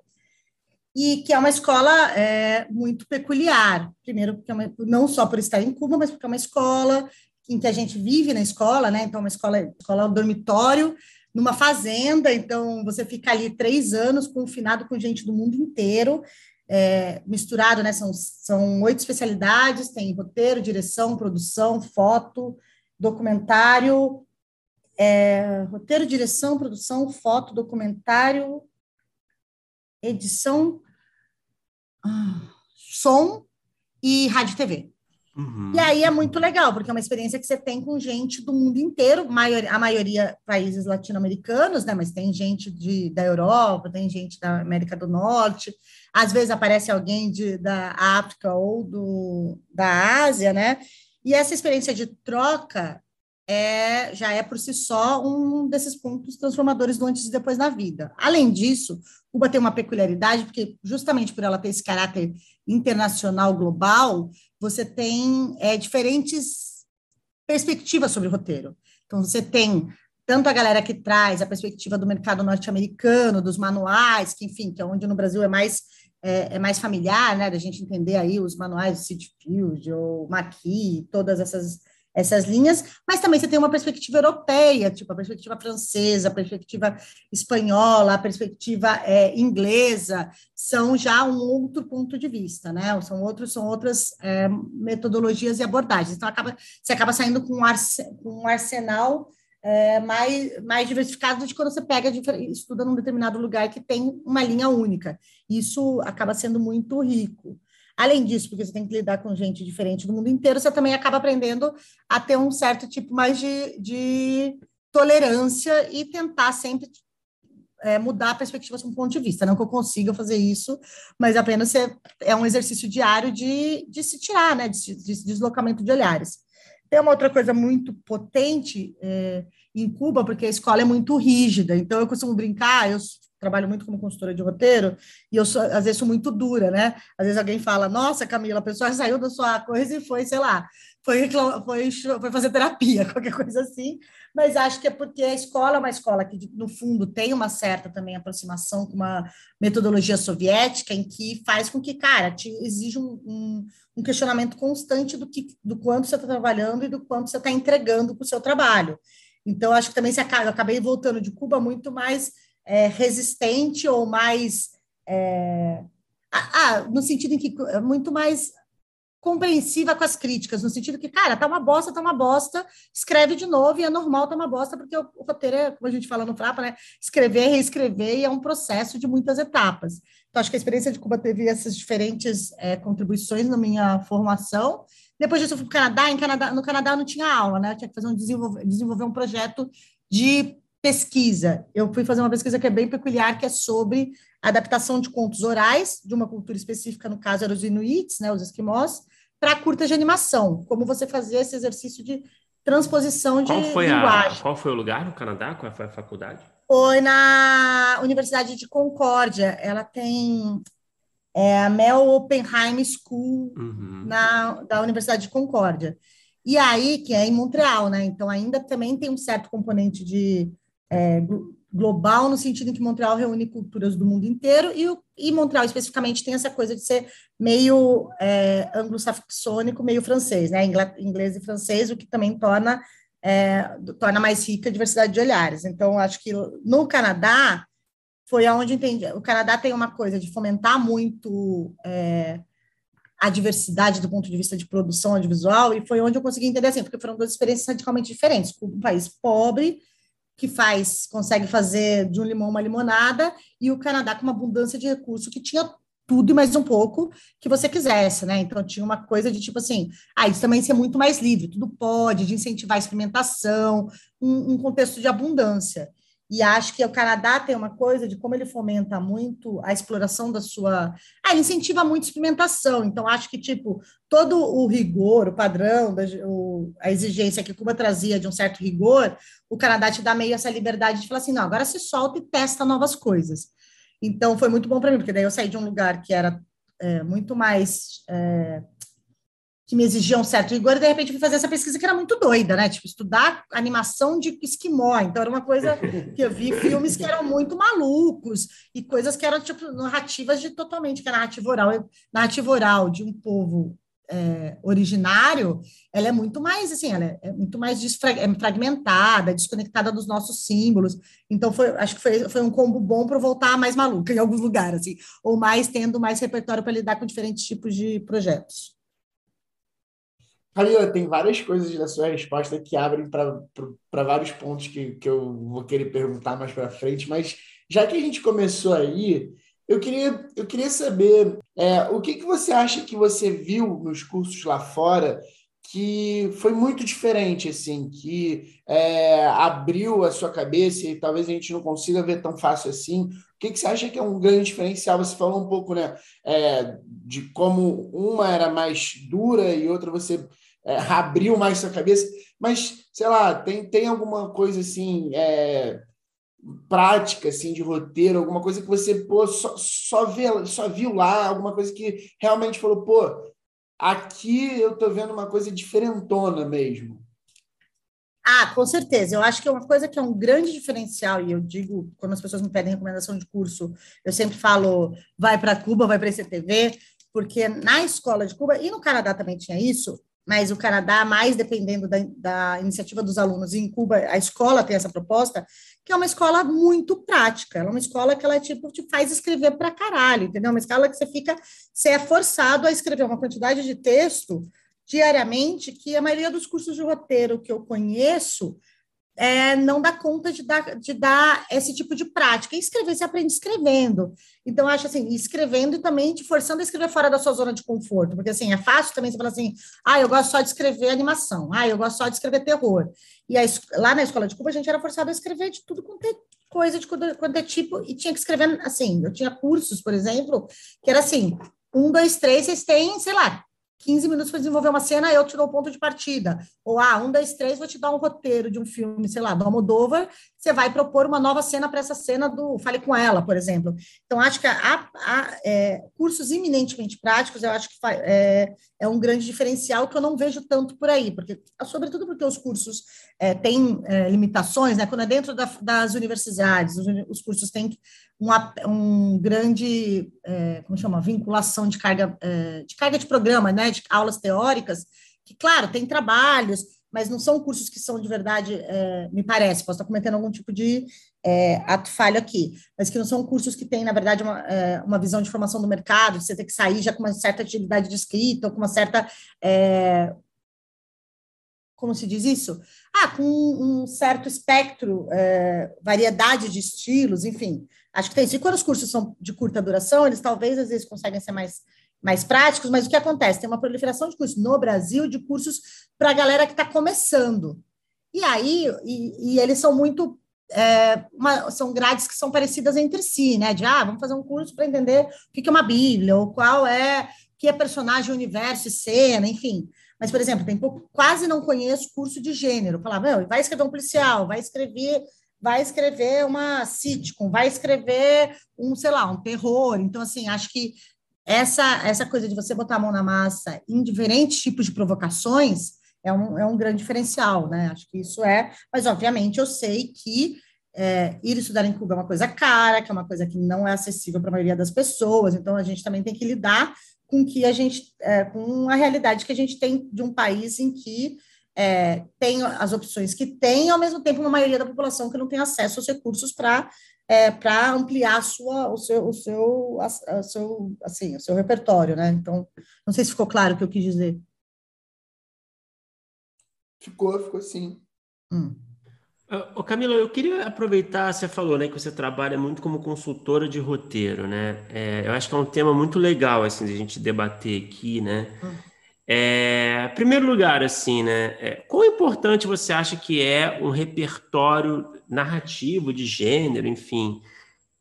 e que é uma escola é, muito peculiar. Primeiro, porque é uma, não só por estar em Cuba, mas porque é uma escola em que a gente vive na escola, né? Então, uma escola, escola dormitório, numa fazenda. Então, você fica ali três anos confinado com gente do mundo inteiro, é, misturado, né? São, são oito especialidades: tem roteiro, direção, produção, foto, documentário, é, roteiro, direção, produção, foto, documentário, edição, ah, som e rádio TV. Uhum. E aí é muito legal, porque é uma experiência que você tem com gente do mundo inteiro, maior, a maioria países latino-americanos, né? Mas tem gente de, da Europa, tem gente da América do Norte, às vezes aparece alguém de, da África ou do, da Ásia, né? E essa experiência de troca é, já é por si só um desses pontos transformadores do antes e depois da vida. Além disso, Cuba tem uma peculiaridade, porque justamente por ela ter esse caráter internacional, global, você tem é, diferentes perspectivas sobre o roteiro. Então, você tem tanto a galera que traz a perspectiva do mercado norte-americano, dos manuais, que, enfim, que é onde no Brasil é mais é, é, mais familiar, né, da gente entender aí os manuais de City Field ou Maqui, todas essas essas linhas, mas também você tem uma perspectiva europeia, tipo a perspectiva francesa, a perspectiva espanhola, a perspectiva é, inglesa, são já um outro ponto de vista, né? São outros, são outras é, metodologias e abordagens. Então acaba, você acaba saindo com um, arsenal é, mais, mais diversificado de quando você pega estuda num determinado lugar que tem uma linha única. Isso acaba sendo muito rico. Além disso, porque você tem que lidar com gente diferente do mundo inteiro, você também acaba aprendendo a ter um certo tipo mais de, de tolerância e tentar sempre é, mudar a perspectiva um ponto de vista. Não que eu consiga fazer isso, mas apenas é, um exercício diário de, de se tirar, né, de, de deslocamento de olhares. Tem uma outra coisa muito potente é, em Cuba, porque a escola é muito rígida. Então, eu costumo brincar, eu trabalho muito como consultora de roteiro, e eu sou, às vezes sou muito dura, né? Às vezes alguém fala, nossa, Camila, a pessoa saiu da sua coisa e foi, sei lá, foi, foi, foi fazer terapia, qualquer coisa assim, mas acho que é porque a escola é uma escola que, no fundo, tem uma certa também aproximação com uma metodologia soviética, em que faz com que, cara, te exige um, um, um questionamento constante do, que, do quanto você está trabalhando e do quanto você está entregando para o seu trabalho. Então, acho que também se acaba, eu acabei voltando de Cuba muito mais é, resistente ou mais. É, ah, no sentido em que é muito mais compreensiva com as críticas, no sentido que, cara, tá uma bosta, tá uma bosta, escreve de novo e é normal tá uma bosta, porque o, o roteiro é, como a gente fala no Frapa, né? Escrever, reescrever e é um processo de muitas etapas. Então, acho que a experiência de Cuba teve essas diferentes é, contribuições na minha formação. Depois disso, eu fui para o Canadá. Em Canadá. No Canadá não tinha aula, né? Eu tinha que fazer um desenvolver, desenvolver um projeto de pesquisa. Eu fui fazer uma pesquisa que é bem peculiar, que é sobre adaptação de contos orais de uma cultura específica, no caso eram os inuits, né, os esquimós, para curta de animação. Como você fazia esse exercício de transposição de qual foi linguagem. A, qual foi o lugar no Canadá? Qual foi a faculdade? Foi na Universidade de Concórdia. Ela tem é, a Mel Oppenheim School uhum. na, da Universidade de Concórdia. E aí, que é em Montreal, né? Então, ainda também tem um certo componente de é, global, no sentido em que Montreal reúne culturas do mundo inteiro, e, e Montreal especificamente tem essa coisa de ser meio é, anglo-saxônico, meio francês, né? Inglês e francês, o que também torna, é, torna mais rica a diversidade de olhares. Então, acho que no Canadá foi aonde entendi. O Canadá tem uma coisa de fomentar muito é, a diversidade do ponto de vista de produção audiovisual, e foi onde eu consegui entender assim, porque foram duas experiências radicalmente diferentes. Um país pobre que faz, consegue fazer de um limão uma limonada, e o Canadá com uma abundância de recursos que tinha tudo e mais um pouco que você quisesse, né? Então tinha uma coisa de tipo assim, ah, isso também ser muito mais livre, tudo pode, de incentivar a experimentação, um, um contexto de abundância. E acho que o Canadá tem uma coisa de como ele fomenta muito a exploração da sua. Ah, ele incentiva muito a experimentação. Então, acho que, tipo, todo o rigor, o padrão, a exigência que Cuba trazia de um certo rigor, o Canadá te dá meio essa liberdade de falar assim: não, agora se solta e testa novas coisas. Então, foi muito bom para mim, porque daí eu saí de um lugar que era é, muito mais. É, que me exigiam um certo rigor, e de repente fui fazer essa pesquisa que era muito doida, né? Tipo, estudar animação de esquimó. Então, era uma coisa que eu vi filmes que eram muito malucos, e coisas que eram, tipo, narrativas de totalmente, que a narrativa oral, narrativa oral de um povo é, originário, ela é muito mais, assim, ela é, é muito mais é fragmentada, desconectada dos nossos símbolos. Então, foi, acho que foi, foi um combo bom para voltar mais maluca em alguns lugares, assim, ou mais tendo mais repertório para lidar com diferentes tipos de projetos. Camila, tem várias coisas da sua resposta que abrem para vários pontos que, que eu vou querer perguntar mais para frente, mas já que a gente começou aí, eu queria, eu queria saber é, o que, que você acha que você viu nos cursos lá fora que foi muito diferente, assim, que é, abriu a sua cabeça e talvez a gente não consiga ver tão fácil assim. O que, que você acha que é um grande diferencial? Você falou um pouco né, é, de como uma era mais dura e outra você é, abriu mais sua cabeça, mas, sei lá, tem, tem alguma coisa assim, é, prática, assim, de roteiro, alguma coisa que você, pô, só, só, vê, só viu lá, alguma coisa que realmente falou, pô, aqui eu tô vendo uma coisa diferentona mesmo. Ah, com certeza. Eu acho que é uma coisa que é um grande diferencial, e eu digo, quando as pessoas me pedem recomendação de curso, eu sempre falo, vai para Cuba, vai para ICTV, porque na escola de Cuba, e no Canadá também tinha isso, mas o Canadá, mais dependendo da, da, iniciativa dos alunos, em Cuba a escola tem essa proposta, que é uma escola muito prática, ela é uma escola que ela tipo, te faz escrever para caralho, entendeu? Uma escola que você fica, você é forçado a escrever uma quantidade de texto diariamente que a maioria dos cursos de roteiro que eu conheço é, não dá conta de dar, de dar esse tipo de prática. E escrever, você aprende escrevendo. Então, acho assim, escrevendo e também te forçando a escrever fora da sua zona de conforto. Porque, assim, é fácil também você falar assim, ah, eu gosto só de escrever animação, ah, eu gosto só de escrever terror. E lá na Escola de Cuba, a gente era forçado a escrever de tudo quanto é coisa, de quanto é tipo, e tinha que escrever, assim, eu tinha cursos, por exemplo, que era assim, um, dois, três, vocês têm, sei lá, 15 minutos para desenvolver uma cena, eu te dou o um ponto de partida. Ou, ah, um, dois, três, vou te dar um roteiro de um filme, sei lá, do Almodóvar, você vai propor uma nova cena para essa cena do Fale com Ela, por exemplo. Então, acho que há, há é, cursos eminentemente práticos, eu acho que é, é, um grande diferencial que eu não vejo tanto por aí, porque, sobretudo porque os cursos é, têm é, limitações, né? Quando é dentro da, das universidades, os, os cursos têm uma, um grande, é, como chama, vinculação de carga, é, de carga de programa, né, de aulas teóricas, que, claro, tem trabalhos, mas não são cursos que são de verdade, é, me parece, posso estar cometendo algum tipo de é, ato falho aqui, mas que não são cursos que têm, na verdade, uma, é, uma visão de formação do mercado, você tem que sair já com uma certa atividade de escrita, ou com uma certa é, como se diz isso? Ah, com um certo espectro, é, variedade de estilos, enfim. Acho que tem isso. E quando os cursos são de curta duração, eles talvez às vezes conseguem ser mais, mais práticos, mas o que acontece? Tem uma proliferação de cursos no Brasil, de cursos para a galera que está começando. E aí, e, e eles são muito é, uma, são grades que são parecidas entre si, né? De ah, vamos fazer um curso para entender o que é uma Bíblia, ou qual é que é personagem, universo e cena, enfim. Mas, por exemplo, tem pouco, quase não conheço curso de gênero. Falava, vai escrever um policial, vai escrever, vai escrever uma sitcom, vai escrever um, sei lá, um terror. Então, assim, acho que essa, essa coisa de você botar a mão na massa em diferentes tipos de provocações é um, é um grande diferencial, né? Acho que isso é, mas obviamente eu sei que é, ir estudar em Cuba é uma coisa cara, que é uma coisa que não é acessível para a maioria das pessoas, então a gente também tem que lidar com que a gente, é, com a realidade que a gente tem de um país em que é, tem as opções que tem, ao mesmo tempo uma maioria da população que não tem acesso aos recursos para é, para ampliar a sua, o seu, o seu, a, a seu, assim, o seu repertório, né? Então, não sei se ficou claro o que eu quis dizer. Ficou, ficou sim. Hum. Ô, Camila, eu queria aproveitar, você falou, né, que você trabalha muito como consultora de roteiro, né? É, eu acho que é um tema muito legal, assim, de a gente debater aqui, né? Hum. É, primeiro lugar, assim, né? É, quão importante você acha que é um repertório narrativo de gênero, enfim,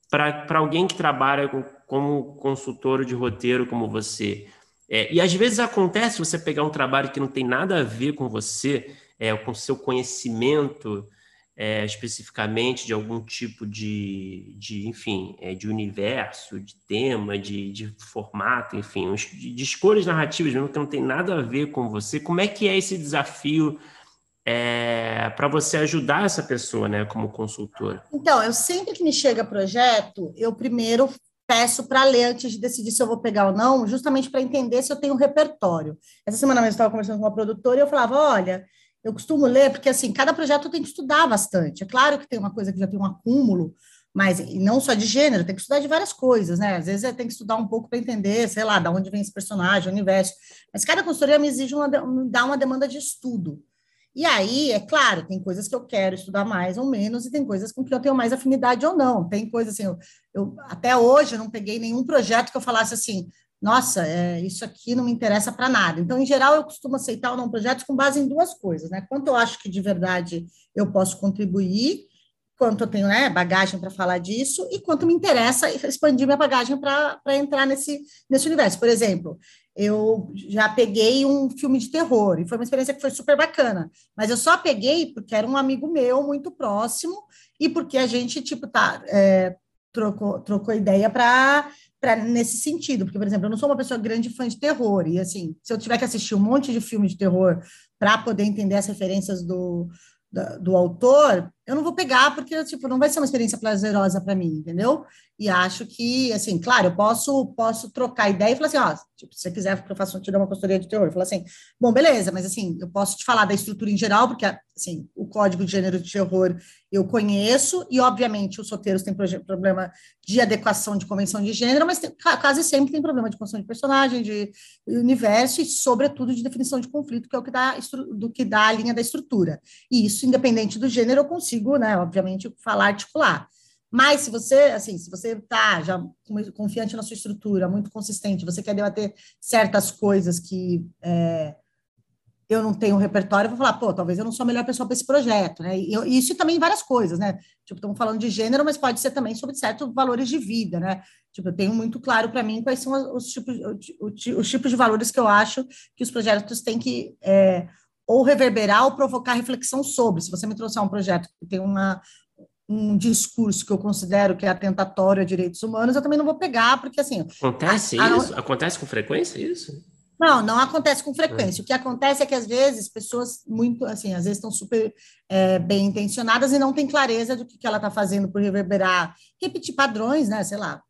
para alguém que trabalha com, como consultor de roteiro como você? É, e às vezes acontece você pegar um trabalho que não tem nada a ver com você, é, com seu conhecimento é, especificamente de algum tipo de, de enfim, é, de universo, de tema, de, de formato, enfim, de, de, escolhas narrativas mesmo que não tem nada a ver com você. Como é que é esse desafio é, para você ajudar essa pessoa, né, como consultora? Então, eu sempre que me chega projeto, eu primeiro peço para ler antes de decidir se eu vou pegar ou não, justamente para entender se eu tenho um repertório. Essa semana mesmo eu estava conversando com uma produtora e eu falava, olha, eu costumo ler, porque assim, cada projeto tem que estudar bastante. É claro que tem uma coisa que já tem um acúmulo, mas não só de gênero, tem que estudar de várias coisas, né? Às vezes é, tem que estudar um pouco para entender, sei lá, de onde vem esse personagem, o universo. Mas cada consultoria me exige uma, me dá uma demanda de estudo. E aí, é claro, tem coisas que eu quero estudar mais ou menos, e tem coisas com que eu tenho mais afinidade ou não. Tem coisas assim, eu, eu até hoje eu não peguei nenhum projeto que eu falasse assim, nossa, é, isso aqui não me interessa para nada. Então, em geral, eu costumo aceitar ou não projetos com base em duas coisas, né? Quanto eu acho que de verdade eu posso contribuir, quanto eu tenho né, bagagem para falar disso, e quanto me interessa expandir minha bagagem para entrar nesse, nesse universo. Por exemplo, eu já peguei um filme de terror, e foi uma experiência que foi super bacana, mas eu só peguei porque era um amigo meu muito próximo, e porque a gente, tipo, tá. É, trocou, trocou ideia para Pra, nesse sentido, porque, por exemplo, eu não sou uma pessoa grande fã de terror, e assim, se eu tiver que assistir um monte de filme de terror para poder entender as referências do, do, do, autor, eu não vou pegar, porque, tipo, não vai ser uma experiência prazerosa para mim, entendeu? E acho que, assim, claro, eu posso, posso trocar ideia e falar assim, ó, tipo, se você quiser que eu faça, te dar uma consultoria de terror, falar assim, bom, beleza, mas assim, eu posso te falar da estrutura em geral, porque, assim, o código de gênero de terror eu conheço, e obviamente os roteiros têm problema de adequação de convenção de gênero, mas tem, quase sempre tem problema de construção de personagem, de universo e, sobretudo, de definição de conflito, que é o que dá, do que dá a linha da estrutura. E isso, independente do gênero, eu consigo, né, obviamente, falar, articular. Mas se você, assim, se você está já confiante na sua estrutura, muito consistente, você quer debater certas coisas que é, eu não tenho repertório, eu vou falar, pô, talvez eu não sou a melhor pessoa para esse projeto, né? E eu, isso também várias coisas, né? Tipo, estamos falando de gênero, mas pode ser também sobre certos valores de vida, né? Tipo, eu tenho muito claro para mim quais são os tipos, os tipos de valores que eu acho que os projetos têm que é, ou reverberar ou provocar reflexão sobre. Se você me trouxer um projeto que tem uma, um discurso que eu considero que é atentatório a direitos humanos, eu também não vou pegar, porque assim. Acontece a, isso? A... Acontece com frequência isso? Não, não acontece com frequência. É. O que acontece é que, às vezes, pessoas muito, assim, às vezes estão super é, bem intencionadas e não têm clareza do que, que ela está fazendo por reverberar, repetir padrões, né? Sei lá,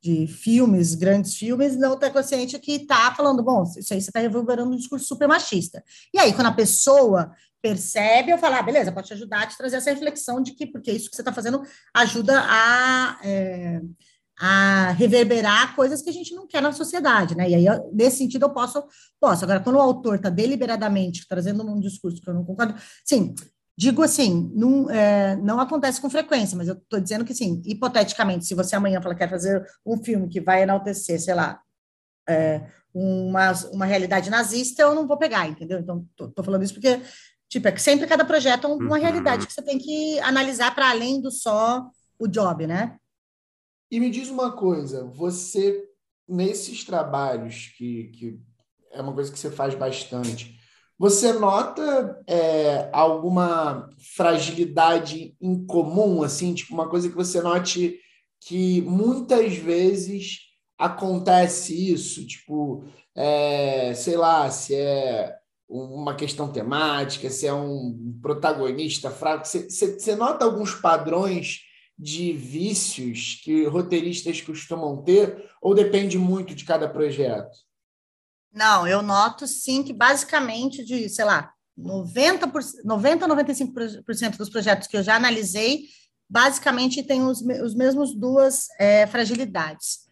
de filmes, grandes filmes, não está consciente que está falando, bom, isso aí você está reverberando um discurso super machista. E aí, quando a pessoa percebe, eu falo, ah, beleza, pode te ajudar a te trazer essa reflexão de que, porque isso que você está fazendo ajuda a. É, a reverberar coisas que a gente não quer na sociedade, né? E aí, nesse sentido, eu posso, posso. Agora, quando o autor está deliberadamente trazendo um discurso que eu não concordo, sim, digo assim, não, é, não acontece com frequência, mas eu estou dizendo que, sim, hipoteticamente, se você amanhã fala que quer fazer um filme que vai enaltecer, sei lá, é, uma, uma realidade nazista, eu não vou pegar, entendeu? Então, estou falando isso porque, tipo, é que sempre cada projeto é uma uhum. realidade que você tem que analisar para além do só o job, né? E me diz uma coisa, você, nesses trabalhos, que, que é uma coisa que você faz bastante, você nota é, alguma fragilidade em comum, assim, tipo uma coisa que você note que muitas vezes acontece isso, tipo, é, sei lá, se é uma questão temática, se é um protagonista fraco. Você, você nota alguns padrões de vícios que roteiristas costumam ter, ou depende muito de cada projeto? Não, eu noto sim que basicamente de, sei lá, 90%, 90 a 95% dos projetos que eu já analisei, basicamente tem os, os mesmos duas é, fragilidades.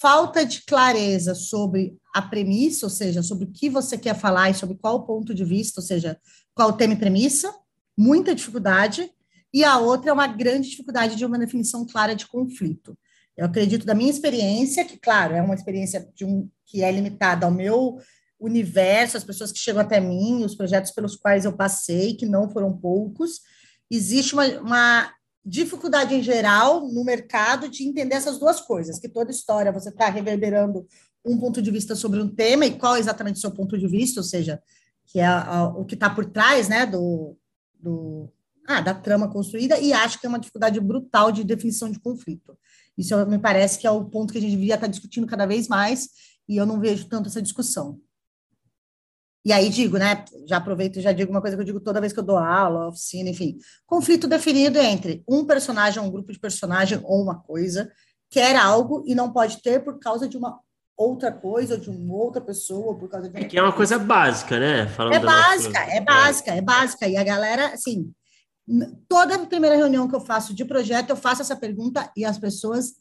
Falta de clareza sobre a premissa, ou seja, sobre o que você quer falar e sobre qual ponto de vista, ou seja, qual tema e premissa, muita dificuldade, e a outra é uma grande dificuldade de uma definição clara de conflito. Eu acredito da minha experiência, que, claro, é uma experiência um, que é limitada ao meu universo, as pessoas que chegam até mim, os projetos pelos quais eu passei, que não foram poucos, existe uma, uma dificuldade em geral no mercado de entender essas duas coisas, que toda história você está reverberando um ponto de vista sobre um tema e qual é exatamente o seu ponto de vista, ou seja, que é a, a, o que está por trás né, do, do, ah, da trama construída, e acho que é uma dificuldade brutal de definição de conflito. Isso me parece que é o ponto que a gente devia estar discutindo cada vez mais, e eu não vejo tanto essa discussão. E aí digo, né? Já aproveito e já digo uma coisa que eu digo toda vez que eu dou aula, oficina, enfim. Conflito definido entre um personagem, um grupo de personagem ou uma coisa, quer algo e não pode ter por causa de uma outra coisa, ou de uma outra pessoa, por causa de. É que é uma coisa básica, né? Falando é básica, é básica, é básica. E a galera, assim, toda primeira reunião que eu faço de projeto, eu faço essa pergunta e as pessoas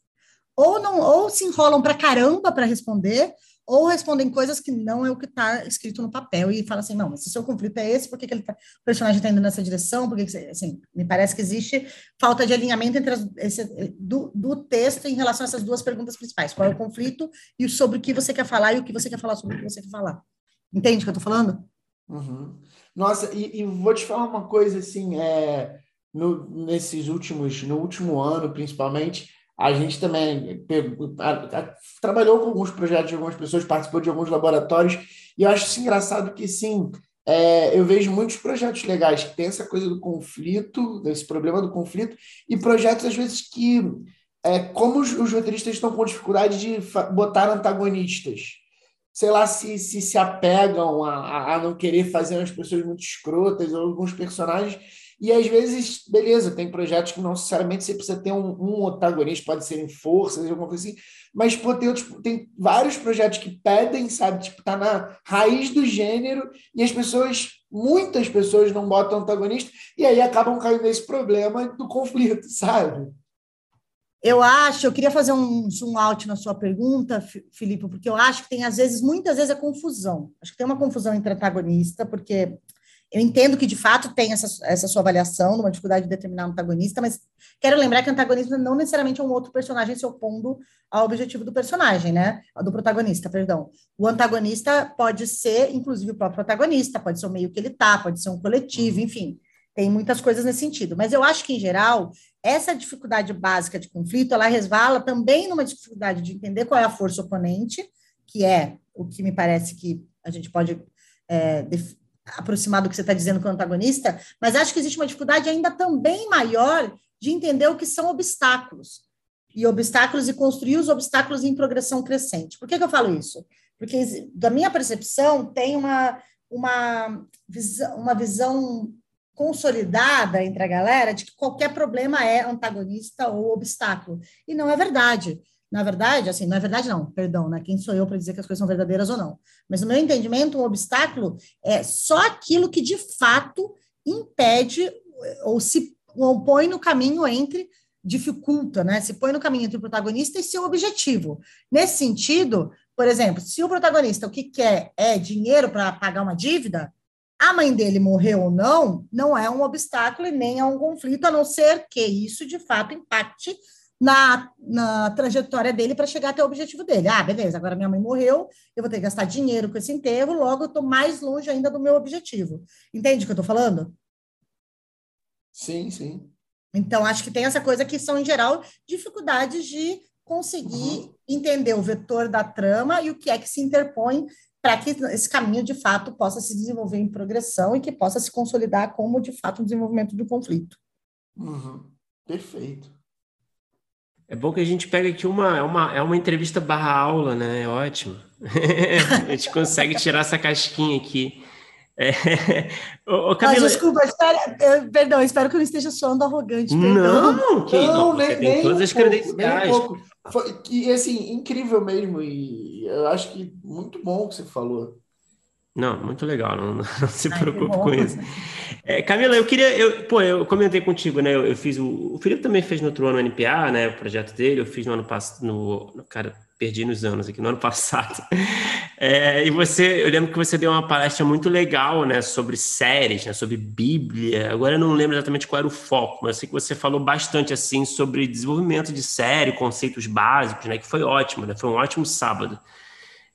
ou não ou se enrolam para caramba para responder, ou respondem coisas que não é o que está escrito no papel e fala assim, não, mas se seu conflito é esse, por que, que ele tá, o personagem está indo nessa direção? Por que, que assim, me parece que existe falta de alinhamento entre as, esse, do, do texto em relação a essas duas perguntas principais, qual é o conflito e sobre o que você quer falar e o que você quer falar sobre o que você quer falar. Entende o que eu estou falando? Uhum. Nossa, e, e, vou te falar uma coisa assim, é, no, nesses últimos, no último ano, principalmente, a gente também pegou, a, a, trabalhou com alguns projetos de algumas pessoas, participou de alguns laboratórios, e eu acho isso engraçado que, sim, é, eu vejo muitos projetos legais que tem essa coisa do conflito, desse problema do conflito, e projetos, às vezes, que, é, como os, os roteiristas estão com dificuldade de botar antagonistas, sei lá, se se, se apegam a, a não querer fazer umas pessoas muito escrotas ou alguns personagens. E às vezes, beleza, tem projetos que não necessariamente você precisa ter um, um antagonista, pode ser em forças, alguma coisa assim, mas pô, tem, outros, tem vários projetos que pedem, sabe, tipo, tá na raiz do gênero e as pessoas, muitas pessoas não botam antagonista e aí acabam caindo nesse problema do conflito, sabe? Eu acho, eu queria fazer um zoom out na sua pergunta, Filipe, porque eu acho que tem, às vezes, muitas vezes, a confusão. Acho que tem uma confusão entre antagonista, porque eu entendo que, de fato, tem essa, essa sua avaliação, numa dificuldade de determinar um antagonista, mas quero lembrar que antagonista não necessariamente é um outro personagem se opondo ao objetivo do personagem, né? Do protagonista, perdão. O antagonista pode ser, inclusive, o próprio protagonista, pode ser o meio que ele tá, pode ser um coletivo, enfim. Tem muitas coisas nesse sentido. Mas eu acho que, em geral, essa dificuldade básica de conflito, ela resvala também numa dificuldade de entender qual é a força oponente, que é o que me parece que a gente pode é, aproximar do que você está dizendo com o antagonista, mas acho que existe uma dificuldade ainda também maior de entender o que são obstáculos. E obstáculos e construir os obstáculos em progressão crescente. Por que, que eu falo isso? Porque, da minha percepção, tem uma, uma, visão, uma visão consolidada entre a galera de que qualquer problema é antagonista ou obstáculo. E não é verdade. Na verdade, assim, não é verdade não, perdão, né? Quem sou eu para dizer que as coisas são verdadeiras ou não? Mas no meu entendimento, um obstáculo é só aquilo que de fato impede ou se ou põe no caminho entre dificulta, né? Se põe no caminho entre o protagonista e seu objetivo. Nesse sentido, por exemplo, se o protagonista o que quer é dinheiro para pagar uma dívida, a mãe dele morreu ou não, não é um obstáculo e nem é um conflito, a não ser que isso de fato impacte na, na trajetória dele para chegar até o objetivo dele. Ah, beleza, agora minha mãe morreu, eu vou ter que gastar dinheiro com esse enterro, logo eu estou mais longe ainda do meu objetivo. Entende o que eu estou falando? Sim, sim. Então, acho que tem essa coisa que são, em geral, dificuldades de conseguir uhum. entender o vetor da trama e o que é que se interpõe para que esse caminho, de fato, possa se desenvolver em progressão e que possa se consolidar como, de fato, um desenvolvimento do conflito. Uhum. Perfeito. É bom que a gente pega aqui uma, é uma, é uma entrevista barra aula, né? É ótimo. a gente consegue tirar essa casquinha aqui. É... Ô, Camila... Mas, desculpa, espero, perdão, espero que eu não esteja soando arrogante. Perdão. Não, que não, não nem, tem nem todas um as credenciais. Foi, que, assim, incrível mesmo, e eu acho que muito bom o que você falou. Não, muito legal, não, não se preocupe com isso. É, Camila, eu queria, eu, pô, eu comentei contigo, né? Eu, eu, fiz o, o Felipe também fez no outro ano o NPA, né? O projeto dele, eu fiz no ano passado, no, no, cara, perdi nos anos aqui, no ano passado. É, e você, eu lembro que você deu uma palestra muito legal, né? Sobre séries, né? Sobre Bíblia. Agora eu não lembro exatamente qual era o foco, mas sei que você falou bastante assim sobre desenvolvimento de série, conceitos básicos, né? Que foi ótimo, né? Foi um ótimo sábado.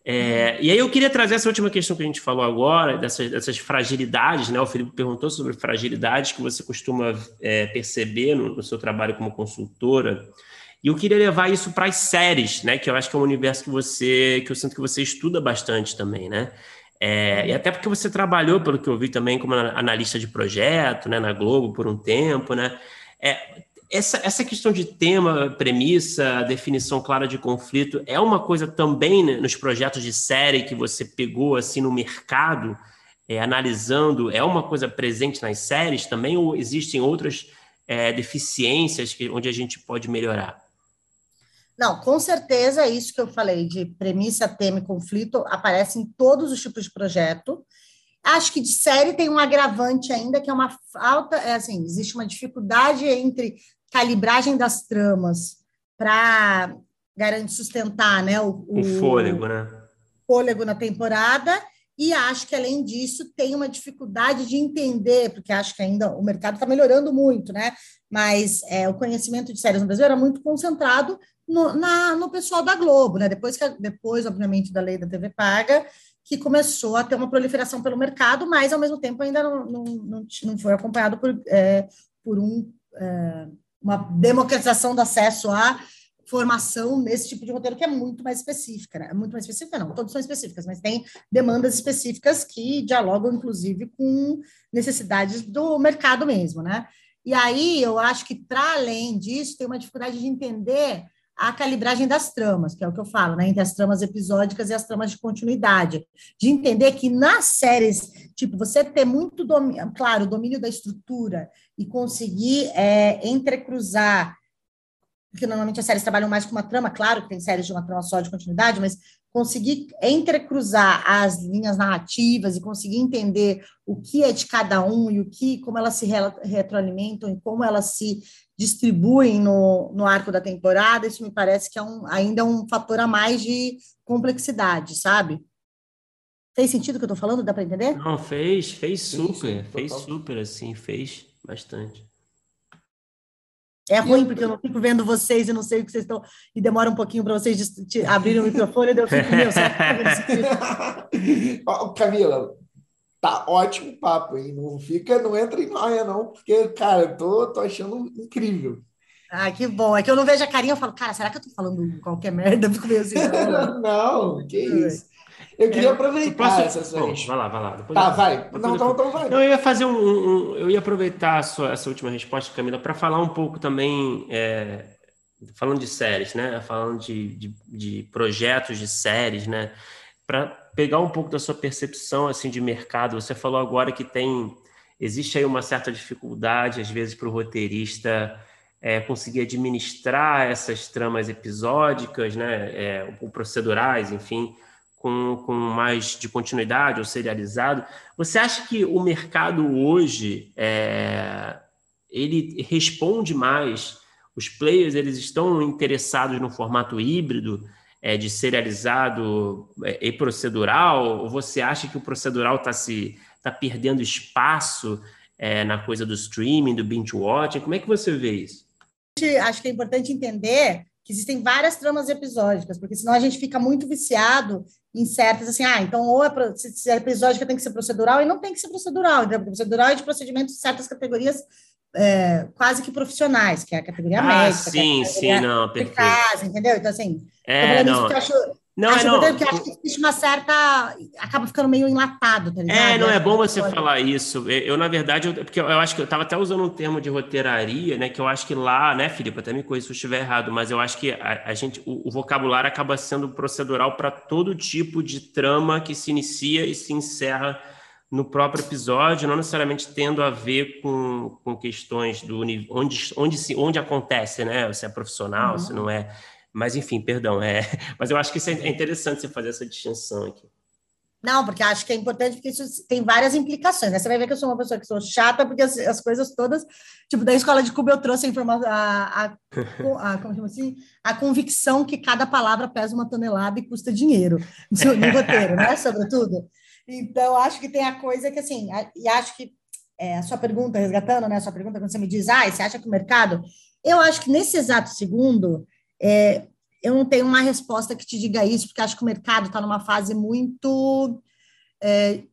É, e aí eu queria trazer essa última questão que a gente falou agora, dessas, dessas fragilidades, né? O Felipe perguntou sobre fragilidades que você costuma é, perceber no, no, seu trabalho como consultora. E eu queria levar isso para as séries, né? Que eu acho que é um universo que você, que eu sinto que você estuda bastante também, né? É, e até porque você trabalhou, pelo que eu vi também, como analista de projeto, né? Na Globo por um tempo, né? É, essa, essa questão de tema, premissa, definição clara de conflito, é uma coisa também né, nos projetos de série que você pegou assim no mercado, é, analisando, é uma coisa presente nas séries também, ou existem outras é, deficiências que, onde a gente pode melhorar? Não, com certeza é isso que eu falei de premissa, tema e conflito aparece em todos os tipos de projeto. Acho que de série tem um agravante ainda, que é uma falta, é assim, existe uma dificuldade entre calibragem das tramas para garantir sustentar né, o, o, o fôlego, né? fôlego na temporada. E acho que, além disso, tem uma dificuldade de entender, porque acho que ainda o mercado está melhorando muito, né? Mas é, o conhecimento de séries no Brasil era muito concentrado no, na, no pessoal da Globo, né? Depois, que, depois, obviamente, da lei da TV paga, que começou a ter uma proliferação pelo mercado, mas, ao mesmo tempo, ainda não, não, não, não foi acompanhado por, é, por um. É, uma democratização do acesso à formação nesse tipo de roteiro que é muito mais específica, né? Muito mais específica, não, todas são específicas, mas tem demandas específicas que dialogam, inclusive, com necessidades do mercado mesmo, né? E aí eu acho que, para além disso, tem uma dificuldade de entender a calibragem das tramas, que é o que eu falo, né, entre as tramas episódicas e as tramas de continuidade, de entender que nas séries, tipo, você ter muito domínio, claro, o domínio da estrutura e conseguir é, entrecruzar, porque normalmente as séries trabalham mais com uma trama, claro que tem séries de uma trama só de continuidade, mas conseguir entrecruzar as linhas narrativas e conseguir entender o que é de cada um e o que, como elas se retroalimentam e como elas se distribuem no, no arco da temporada, isso me parece que é um, ainda um fator a mais de complexidade, sabe? Fez sentido o que eu estou falando? Dá para entender? Não, fez, fez super, fez super, assim, fez bastante. É ruim, porque eu não fico vendo vocês e não sei o que vocês estão. E demora um pouquinho para vocês abrirem o microfone, e eu fico, meu, Camila, Tá ótimo o papo, hein? Não fica, não entra em noia, não, porque, cara, eu tô, tô achando incrível. Ah, que bom. É que eu não vejo a carinha, eu falo, cara, será que eu tô falando qualquer merda? Eu fico meio assim. não, que isso. Eu queria é, aproveitar posso... essas Bom, vai lá, vai lá. Depois tá, eu... vai. não, então, então vai. Não, eu ia fazer um, um, eu ia aproveitar sua, essa última resposta, Camila, para falar um pouco também, é, falando de séries, né? Falando de, de, de projetos de séries, né? Para pegar um pouco da sua percepção assim de mercado. Você falou agora que tem existe aí uma certa dificuldade às vezes para o roteirista é, conseguir administrar essas tramas episódicas, né, é, ou procedurais, enfim, com, com mais de continuidade ou serializado. Você acha que o mercado hoje é, ele responde mais? Os players eles estão interessados no formato híbrido? é, de serializado é, e procedural? Ou você acha que o procedural está se tá perdendo espaço é, na coisa do streaming, do binge watching? Como é que você vê isso? Acho que é importante entender que existem várias tramas episódicas, porque senão a gente fica muito viciado em certas, assim, ah, então ou é, se é episódica tem que ser procedural, e não tem que ser procedural, então, procedural é de procedimentos de certas categorias é, quase que profissionais, que é a categoria ah, médica. Sim, sim, não, perfeito. Casa, entendeu? Então, assim, é, não. eu acho, não, acho, não, porque acho que existe uma certa. acaba ficando meio enlatado, tá ligado? É, não é bom você falar isso. Eu, na verdade, eu, porque eu, eu, acho que eu estava até usando um termo de roteiraria, né? Que eu acho que lá, né, Filipe, até me conheço se eu estiver errado, mas eu acho que a, a gente, o, o, vocabulário acaba sendo procedural para todo tipo de trama que se inicia e se encerra no próprio episódio, não necessariamente tendo a ver com, com questões do onde, onde, se, onde acontece, né? Se é profissional, uhum. se não é. Mas, enfim, perdão. É... Mas eu acho que isso é interessante você fazer essa distinção aqui. Não, porque acho que é importante, porque isso tem várias implicações. Né? Você vai ver que eu sou uma pessoa que sou chata, porque as, as coisas todas, tipo, da escola de Cuba eu trouxe a informação, a, a, a, como chama assim? a convicção que cada palavra pesa uma tonelada e custa dinheiro no, no roteiro, né? Sobretudo. Então, acho que tem a coisa que, assim, e acho que é, a sua pergunta, resgatando, né? A sua pergunta, quando você me diz, ah, você acha que o mercado. Eu acho que nesse exato segundo, é, eu não tenho uma resposta que te diga isso, porque acho que o mercado está numa fase muito. É,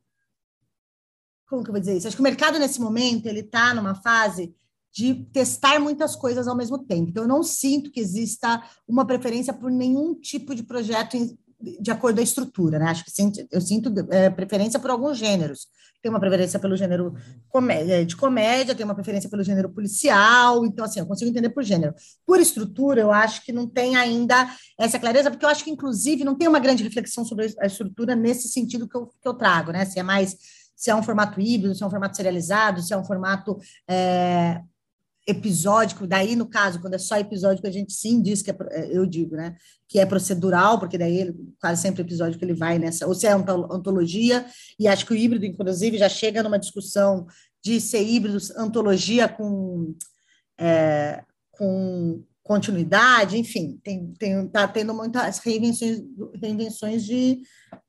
como que eu vou dizer isso? Acho que o mercado, nesse momento, ele está numa fase de testar muitas coisas ao mesmo tempo. Então, eu não sinto que exista uma preferência por nenhum tipo de projeto de acordo à estrutura, né? Acho que eu sinto é, preferência por alguns gêneros. Tem uma preferência pelo gênero comédia, de comédia, tem uma preferência pelo gênero policial, então, assim, eu consigo entender por gênero. Por estrutura, eu acho que não tem ainda essa clareza, porque eu acho que, inclusive, não tem uma grande reflexão sobre a estrutura nesse sentido que eu, que eu trago, né? Se é mais se é um formato híbrido, se é um formato serializado, se é um formato é, episódico, daí no caso, quando é só episódico, a gente sim diz que é, é, eu digo, né, que é procedural, porque daí quase sempre episódio que ele vai nessa, ou se é antologia, e acho que o híbrido, inclusive, já chega numa discussão de ser híbrido, antologia com, é, com continuidade, enfim, tem, tem, tá tendo muitas reinvenções, reinvenções de,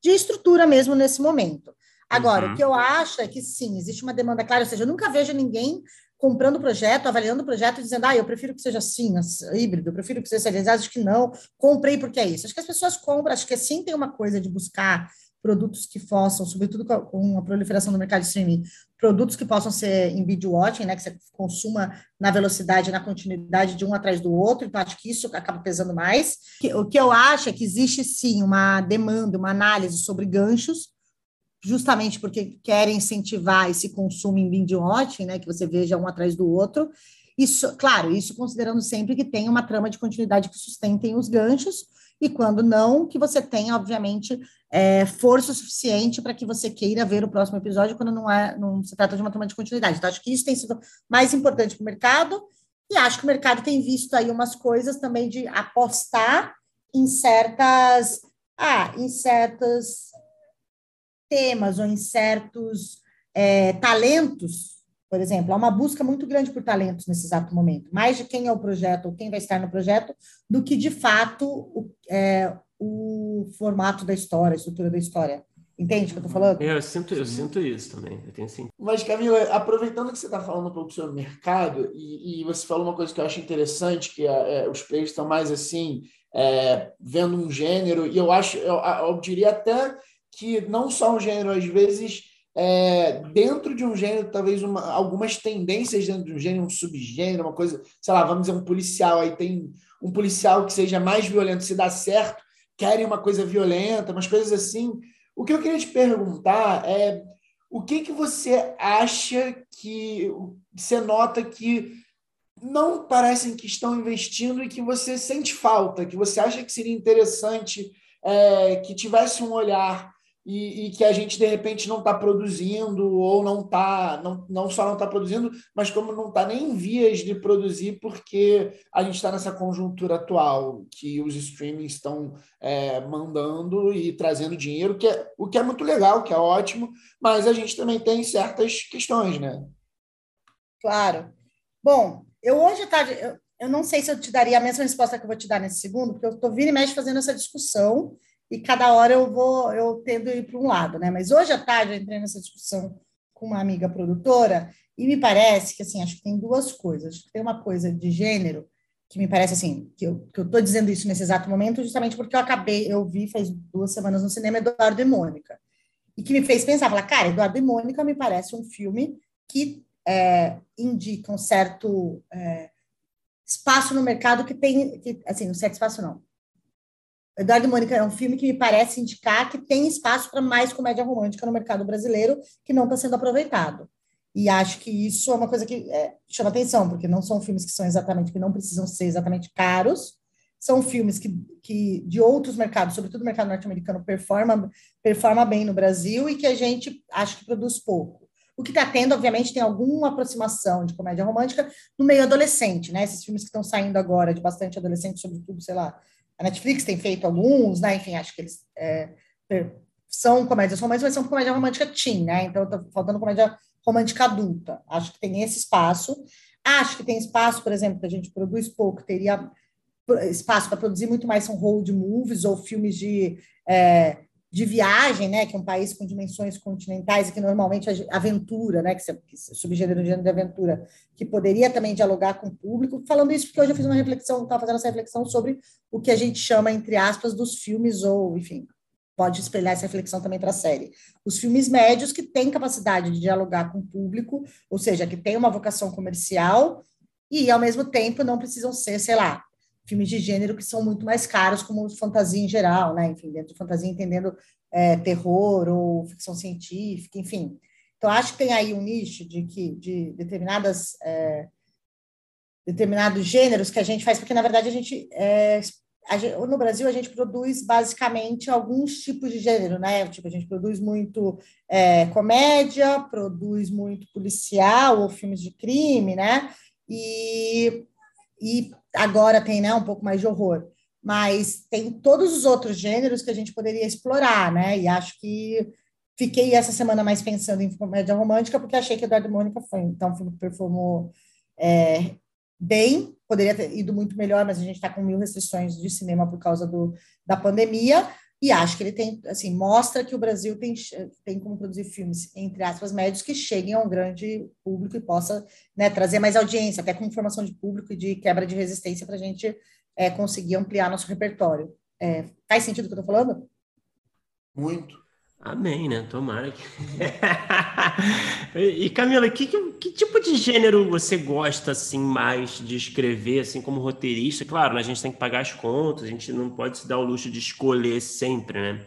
de estrutura mesmo nesse momento. Agora, uhum. o que eu acho é que sim, existe uma demanda clara, ou seja, eu nunca vejo ninguém comprando o projeto, avaliando o projeto, dizendo, ah, eu prefiro que seja assim, híbrido, eu prefiro que seja serializado, acho que não, comprei porque é isso. Acho que as pessoas compram, acho que sim tem uma coisa de buscar produtos que possam, sobretudo com a proliferação do mercado de streaming, produtos que possam ser em video watching, né, que você consuma na velocidade, na continuidade de um atrás do outro, então acho que isso acaba pesando mais. O que eu acho é que existe sim uma demanda, uma análise sobre ganchos, justamente porque querem incentivar esse consumo em binge watching, né, que você veja um atrás do outro. Isso, claro, isso considerando sempre que tem uma trama de continuidade que sustentem os ganchos, e quando não, que você tenha, obviamente, é, força suficiente para que você queira ver o próximo episódio quando não é, não se trata de uma trama de continuidade. Então, acho que isso tem sido mais importante para o mercado, e acho que o mercado tem visto aí umas coisas também de apostar em certas, ah, em certas temas ou em certos é, talentos, por exemplo, há uma busca muito grande por talentos nesse exato momento, mais de quem é o projeto ou quem vai estar no projeto, do que de fato o, é, o formato da história, a estrutura da história. Entende o que eu estou falando? É, eu sinto, eu sinto isso também. Eu tenho sim. Mas, Camila, aproveitando que você está falando um pouco sobre o mercado, e, e, você falou uma coisa que eu acho interessante, que é, é, os players estão mais assim, é, vendo um gênero, e eu acho, eu, eu diria até que não só um gênero, às vezes, é, dentro de um gênero, talvez uma, algumas tendências dentro de um gênero, um subgênero, uma coisa, sei lá, vamos dizer um policial, aí tem um policial que seja mais violento, se dá certo, querem uma coisa violenta, umas coisas assim. O que eu queria te perguntar é o que, que você acha que você nota que não parecem que estão investindo e que você sente falta, que você acha que seria interessante é, que tivesse um olhar e, e, que a gente de repente não está produzindo ou não está não, não só não está produzindo, mas como não está nem em vias de produzir porque a gente está nessa conjuntura atual que os streamings estão é, mandando e trazendo dinheiro, que é, o que é muito legal, que é ótimo, mas a gente também tem certas questões, né? Claro. Bom, eu hoje tarde, eu, eu não sei se eu te daria a mesma resposta que eu vou te dar nesse segundo, porque eu estou vindo e mexe fazendo essa discussão e cada hora eu vou, eu tendo ir para um lado, né? Mas hoje à tarde eu entrei nessa discussão com uma amiga produtora e me parece que, assim, acho que tem duas coisas. Tem uma coisa de gênero que me parece, assim, que eu estou dizendo isso nesse exato momento justamente porque eu acabei, eu vi faz duas semanas no cinema Eduardo e Mônica, e que me fez pensar, falar, cara, Eduardo e Mônica me parece um filme que é, indica um certo é, espaço no mercado que tem, que, assim, um certo espaço não, Eduardo e Mônica é um filme que me parece indicar que tem espaço para mais comédia romântica no mercado brasileiro que não está sendo aproveitado. E acho que isso é uma coisa que é, chama atenção, porque não são filmes que são exatamente, que não precisam ser exatamente caros, são filmes que, que de outros mercados, sobretudo o mercado norte-americano, performa, performa bem no Brasil e que a gente acha que produz pouco. O que está tendo, obviamente, tem alguma aproximação de comédia romântica no meio adolescente, né? Esses filmes que estão saindo agora de bastante adolescente, sobretudo, sei lá, a Netflix tem feito alguns, né? Enfim, acho que eles é, são comédias românticas, mas são comédia romântica teen, né? Então, está faltando comédia romântica adulta. Acho que tem esse espaço. Acho que tem espaço, por exemplo, que a gente produz pouco, teria espaço para produzir muito mais são road movies ou filmes de, é, de viagem, né, que é um país com dimensões continentais e que normalmente a aventura, né, que, que subgênero de aventura, que poderia também dialogar com o público. Falando isso porque hoje eu fiz uma reflexão, estava fazendo essa reflexão sobre o que a gente chama, entre aspas, dos filmes ou, enfim, pode espelhar essa reflexão também para a série. Os filmes médios que têm capacidade de dialogar com o público, ou seja, que têm uma vocação comercial e, ao mesmo tempo, não precisam ser, sei lá, filmes de gênero que são muito mais caros, como fantasia em geral, né? Enfim, dentro de fantasia entendendo é, terror ou ficção científica, enfim. Então, acho que tem aí um nicho de que de determinadas é, determinados gêneros que a gente faz, porque na verdade a gente, é, a gente, no Brasil a gente produz basicamente alguns tipos de gênero, né? Tipo, a gente produz muito é, comédia, produz muito policial ou filmes de crime, né? E, e agora tem né, um pouco mais de horror, mas tem todos os outros gêneros que a gente poderia explorar, né? E acho que fiquei essa semana mais pensando em comédia romântica, porque achei que Eduardo Mônica foi então, um filme que performou é, bem, poderia ter ido muito melhor, mas a gente está com mil restrições de cinema por causa do, da pandemia. E acho que ele tem, assim, mostra que o Brasil tem, tem como produzir filmes, entre aspas, médios que cheguem a um grande público e possa né, trazer mais audiência, até com formação de público e de quebra de resistência para a gente é, conseguir ampliar nosso repertório. É, faz sentido o que eu estou falando? Muito. Amém, né? Tomara que. e Camila, que, que, tipo de gênero você gosta assim mais de escrever, assim como roteirista? Claro, né, a gente tem que pagar as contas, a gente não pode se dar o luxo de escolher sempre, né?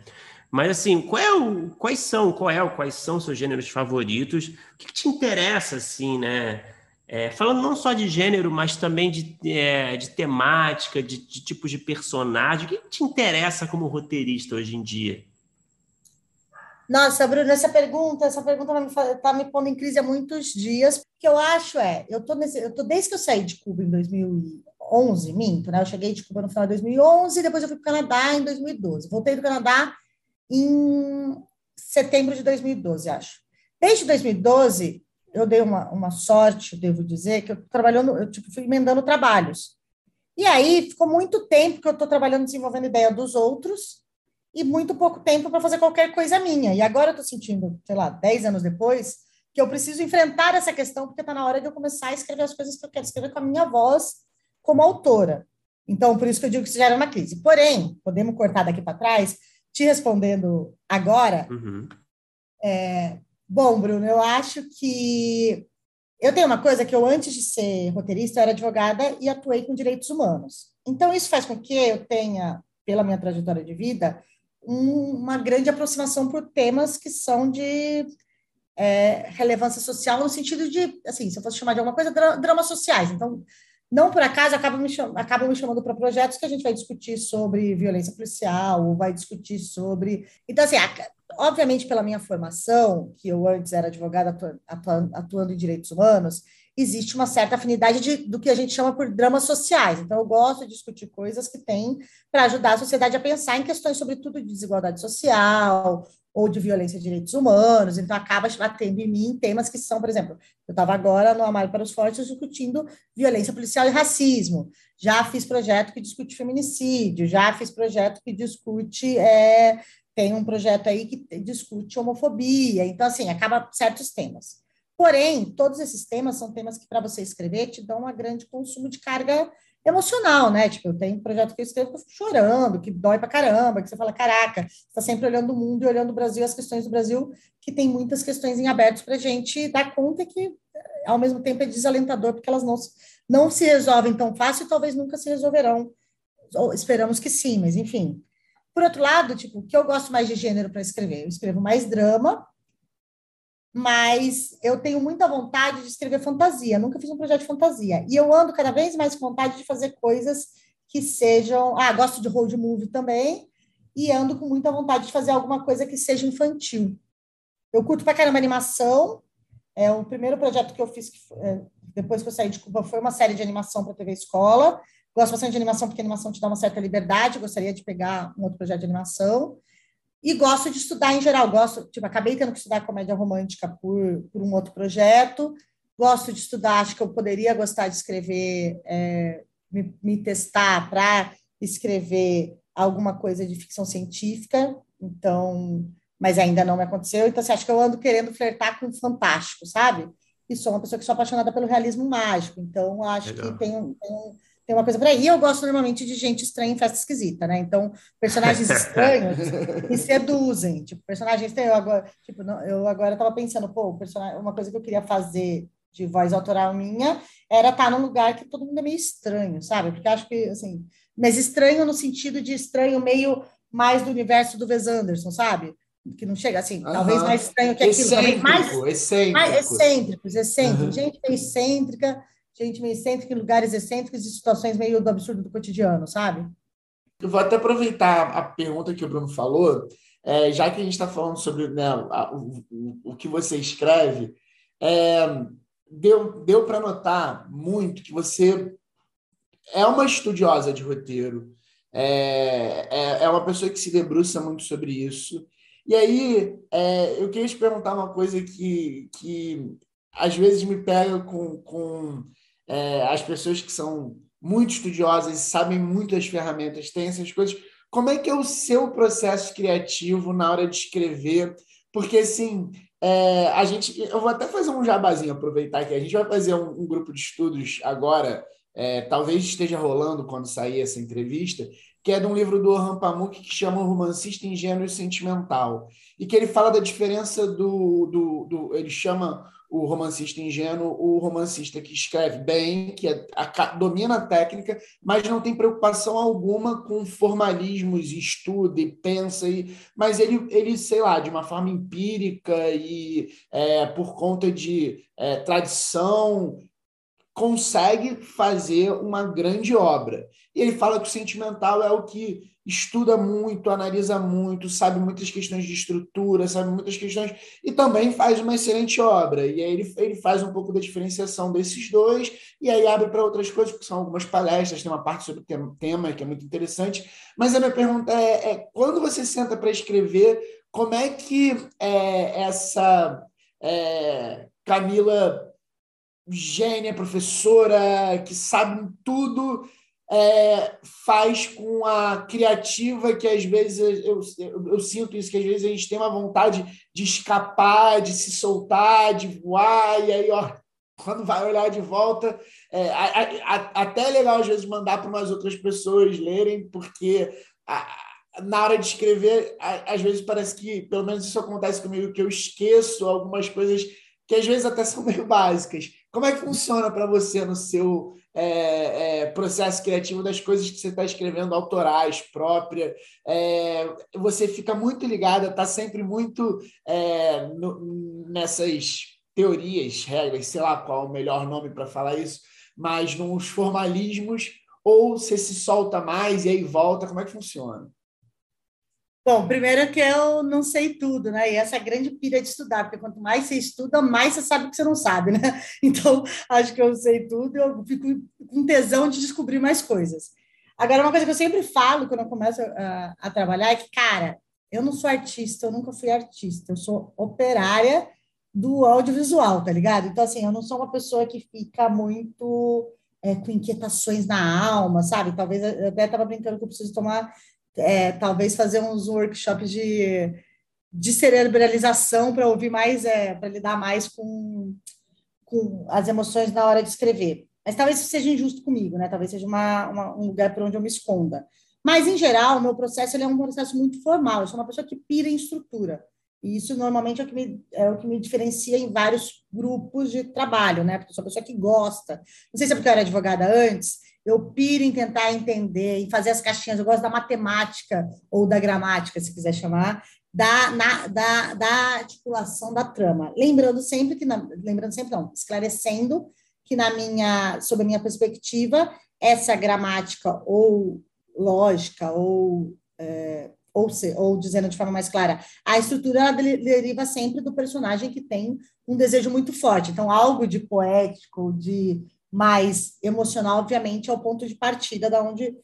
Mas assim, qual é o, quais são, qual é, quais são seus gêneros favoritos? O que, que te interessa, assim, né? É, falando não só de gênero, mas também de, é, de temática, de, de tipos de personagem. O que, que te interessa como roteirista hoje em dia? Nossa, Bruno, essa pergunta, essa pergunta está me, me pondo em crise há muitos dias, porque eu acho é, eu tô nesse, eu tô desde que eu saí de Cuba em 2011, minto, né? Eu cheguei de Cuba no final de 2011, depois eu fui para o Canadá em 2012. Voltei do Canadá em setembro de 2012, acho. Desde 2012, eu dei uma, uma sorte, devo dizer, que eu trabalhando, eu tipo, fui emendando trabalhos. E aí ficou muito tempo que eu estou trabalhando desenvolvendo ideia dos outros e muito pouco tempo para fazer qualquer coisa minha. E agora eu estou sentindo, sei lá, 10 anos depois, que eu preciso enfrentar essa questão, porque está na hora de eu começar a escrever as coisas que eu quero escrever com a minha voz como autora. Então, por isso que eu digo que isso gera uma crise. Porém, podemos cortar daqui para trás, te respondendo agora. Uhum. É, bom, Bruno, eu acho que eu tenho uma coisa que eu, antes de ser roteirista, eu era advogada e atuei com direitos humanos. Então, isso faz com que eu tenha, pela minha trajetória de vida, um, uma grande aproximação por temas que são de é, relevância social, no sentido de, assim, se eu fosse chamar de alguma coisa, dramas sociais. Então, não por acaso, acabam me, cham acabam me chamando para projetos que a gente vai discutir sobre violência policial, ou vai discutir sobre. Então, assim, obviamente, pela minha formação, que eu antes era advogada atuando, atuando em direitos humanos, existe uma certa afinidade de, do que a gente chama por dramas sociais. Então, eu gosto de discutir coisas que têm para ajudar a sociedade a pensar em questões, sobretudo, de desigualdade social ou de violência de direitos humanos. Então, acaba batendo em mim temas que são, por exemplo, eu estava agora no Amar para os Fortes discutindo violência policial e racismo. Já fiz projeto que discute feminicídio, já fiz projeto que discute. É, tem um projeto aí que discute homofobia. Então, assim, acaba certos temas. Porém, todos esses temas são temas que, para você escrever, te dão um grande consumo de carga emocional, né? Tipo, eu tenho um projeto que eu escrevo que eu fico chorando, que dói pra caramba, que você fala, caraca, está sempre olhando o mundo e olhando o Brasil, as questões do Brasil, que tem muitas questões em aberto para a gente dar conta que, ao mesmo tempo, é desalentador, porque elas não, não se resolvem tão fácil e talvez nunca se resolverão. Ou esperamos que sim, mas enfim. Por outro lado, tipo, o que eu gosto mais de gênero para escrever? Eu escrevo mais drama, mas eu tenho muita vontade de escrever fantasia. Nunca fiz um projeto de fantasia. E eu ando cada vez mais com vontade de fazer coisas que sejam. Ah, gosto de road movie também, e ando com muita vontade de fazer alguma coisa que seja infantil. Eu curto pra caramba animação. É, o primeiro projeto que eu fiz, que, é, depois que eu saí de Cuba, foi uma série de animação para TV Escola. Gosto bastante de animação, porque animação te dá uma certa liberdade. Gostaria de pegar um outro projeto de animação. E gosto de estudar em geral. Gosto, tipo, acabei tendo que estudar comédia romântica por, por um outro projeto. Gosto de estudar, acho que eu poderia gostar de escrever, é, me, me testar para escrever alguma coisa de ficção científica. Então, mas ainda não me aconteceu. Então, assim, acha que eu ando querendo flertar com o fantástico, sabe? E sou uma pessoa que sou apaixonada pelo realismo mágico. Então, acho Legal. que tem, tem, tem uma coisa por aí. E eu gosto normalmente de gente estranha em festa esquisita, né? Então, personagens estranhos me seduzem. Tipo, personagens estranhos. Eu agora, tipo, eu agora estava pensando, pô, personagem, uma coisa que eu queria fazer de voz autoral minha era estar num lugar que todo mundo é meio estranho, sabe? Porque acho que, assim, mas estranho no sentido de estranho meio mais do universo do Wes Anderson, sabe? que não chega assim, talvez mais estranho que aquilo, talvez mais, excêntrico. mais excêntricos, excêntricos, uhum. gente excêntrica, gente meio excêntrica em lugares excêntricos e situações meio do absurdo do cotidiano, sabe? Eu vou até aproveitar a pergunta que o Bruno falou, é, já que a gente está falando sobre né, a, o, o, que você escreve, é, deu, deu para notar muito que você é uma estudiosa de roteiro, é, é, é uma pessoa que se debruça muito sobre isso, e aí, é, eu queria te perguntar uma coisa que, que às vezes me pega com, com é, as pessoas que são muito estudiosas e sabem muito as ferramentas, têm essas coisas. Como é que é o seu processo criativo na hora de escrever? Porque, assim, é, a gente... Eu vou até fazer um jabazinho, aproveitar aqui. A gente vai fazer um, um grupo de estudos agora, é, talvez esteja rolando quando sair essa entrevista, que é de um livro do Orhan Pamuk que chama O Romancista Ingênuo e Sentimental, e que ele fala da diferença do, do, do ele chama o romancista ingênuo o romancista que escreve bem, que é, a, domina a técnica, mas não tem preocupação alguma com formalismos, estuda e pensa, e, mas ele, ele, sei lá, de uma forma empírica e é, por conta de é, tradição consegue fazer uma grande obra. E ele fala que o sentimental é o que estuda muito, analisa muito, sabe muitas questões de estrutura, sabe muitas questões, e também faz uma excelente obra. E aí ele, ele faz um pouco da diferenciação desses dois, e aí abre para outras coisas, porque são algumas palestras, tem uma parte sobre o tema que é muito interessante. Mas a minha pergunta é, é quando você senta para escrever, como é que é, essa é, Camila gênia, professora, que sabe tudo, é, faz com a criativa que às vezes eu, eu, eu, sinto isso, que às vezes a gente tem uma vontade de escapar, de se soltar, de voar, e aí, ó, quando vai olhar de volta, é, a, a, a, até é legal às vezes mandar para umas outras pessoas lerem, porque na hora de escrever, às vezes parece que, pelo menos isso acontece comigo, que eu esqueço algumas coisas que às vezes até são meio básicas. Como é que funciona para você no seu é, é, processo criativo das coisas que você está escrevendo, autorais, próprias? É, você fica muito ligada, está sempre muito é, no, nessas teorias, regras, sei lá qual é o melhor nome para falar isso, mas nos formalismos, ou você se solta mais e aí volta? Como é que funciona? Bom, primeiro que eu não sei tudo, né? E essa é a grande pilha de estudar, porque quanto mais você estuda, mais você sabe que você não sabe, né? Então, acho que eu sei tudo eu fico com tesão de descobrir mais coisas. Agora, uma coisa que eu sempre falo quando eu começo a, a trabalhar é que, cara, eu não sou artista, eu nunca fui artista, eu sou operária do audiovisual, tá ligado? Então, assim, eu não sou uma pessoa que fica muito é, com inquietações na alma, sabe? Talvez eu até estava brincando que eu preciso tomar é, talvez fazer uns workshops de, de cerebralização para ouvir mais, é, para lidar mais com, com as emoções na hora de escrever. Mas talvez isso seja injusto comigo, né? Talvez seja uma, uma, um lugar para onde eu me esconda. Mas, em geral, o meu processo ele é um processo muito formal. Eu sou uma pessoa que pira em estrutura. E isso, normalmente, é o que me, é o que me diferencia em vários grupos de trabalho, né? Porque eu sou uma pessoa que gosta. Não sei se é porque eu era advogada antes, eu piro em tentar entender e fazer as caixinhas. Eu gosto da matemática ou da gramática, se quiser chamar, da, na, da, da articulação da trama. Lembrando sempre que, na, lembrando sempre não, esclarecendo que na minha, sob a minha perspectiva, essa gramática ou lógica ou é, ou, se, ou dizendo de forma mais clara, a estrutura deriva sempre do personagem que tem um desejo muito forte. Então, algo de poético, de mais emocional, obviamente, é o ponto de partida da onde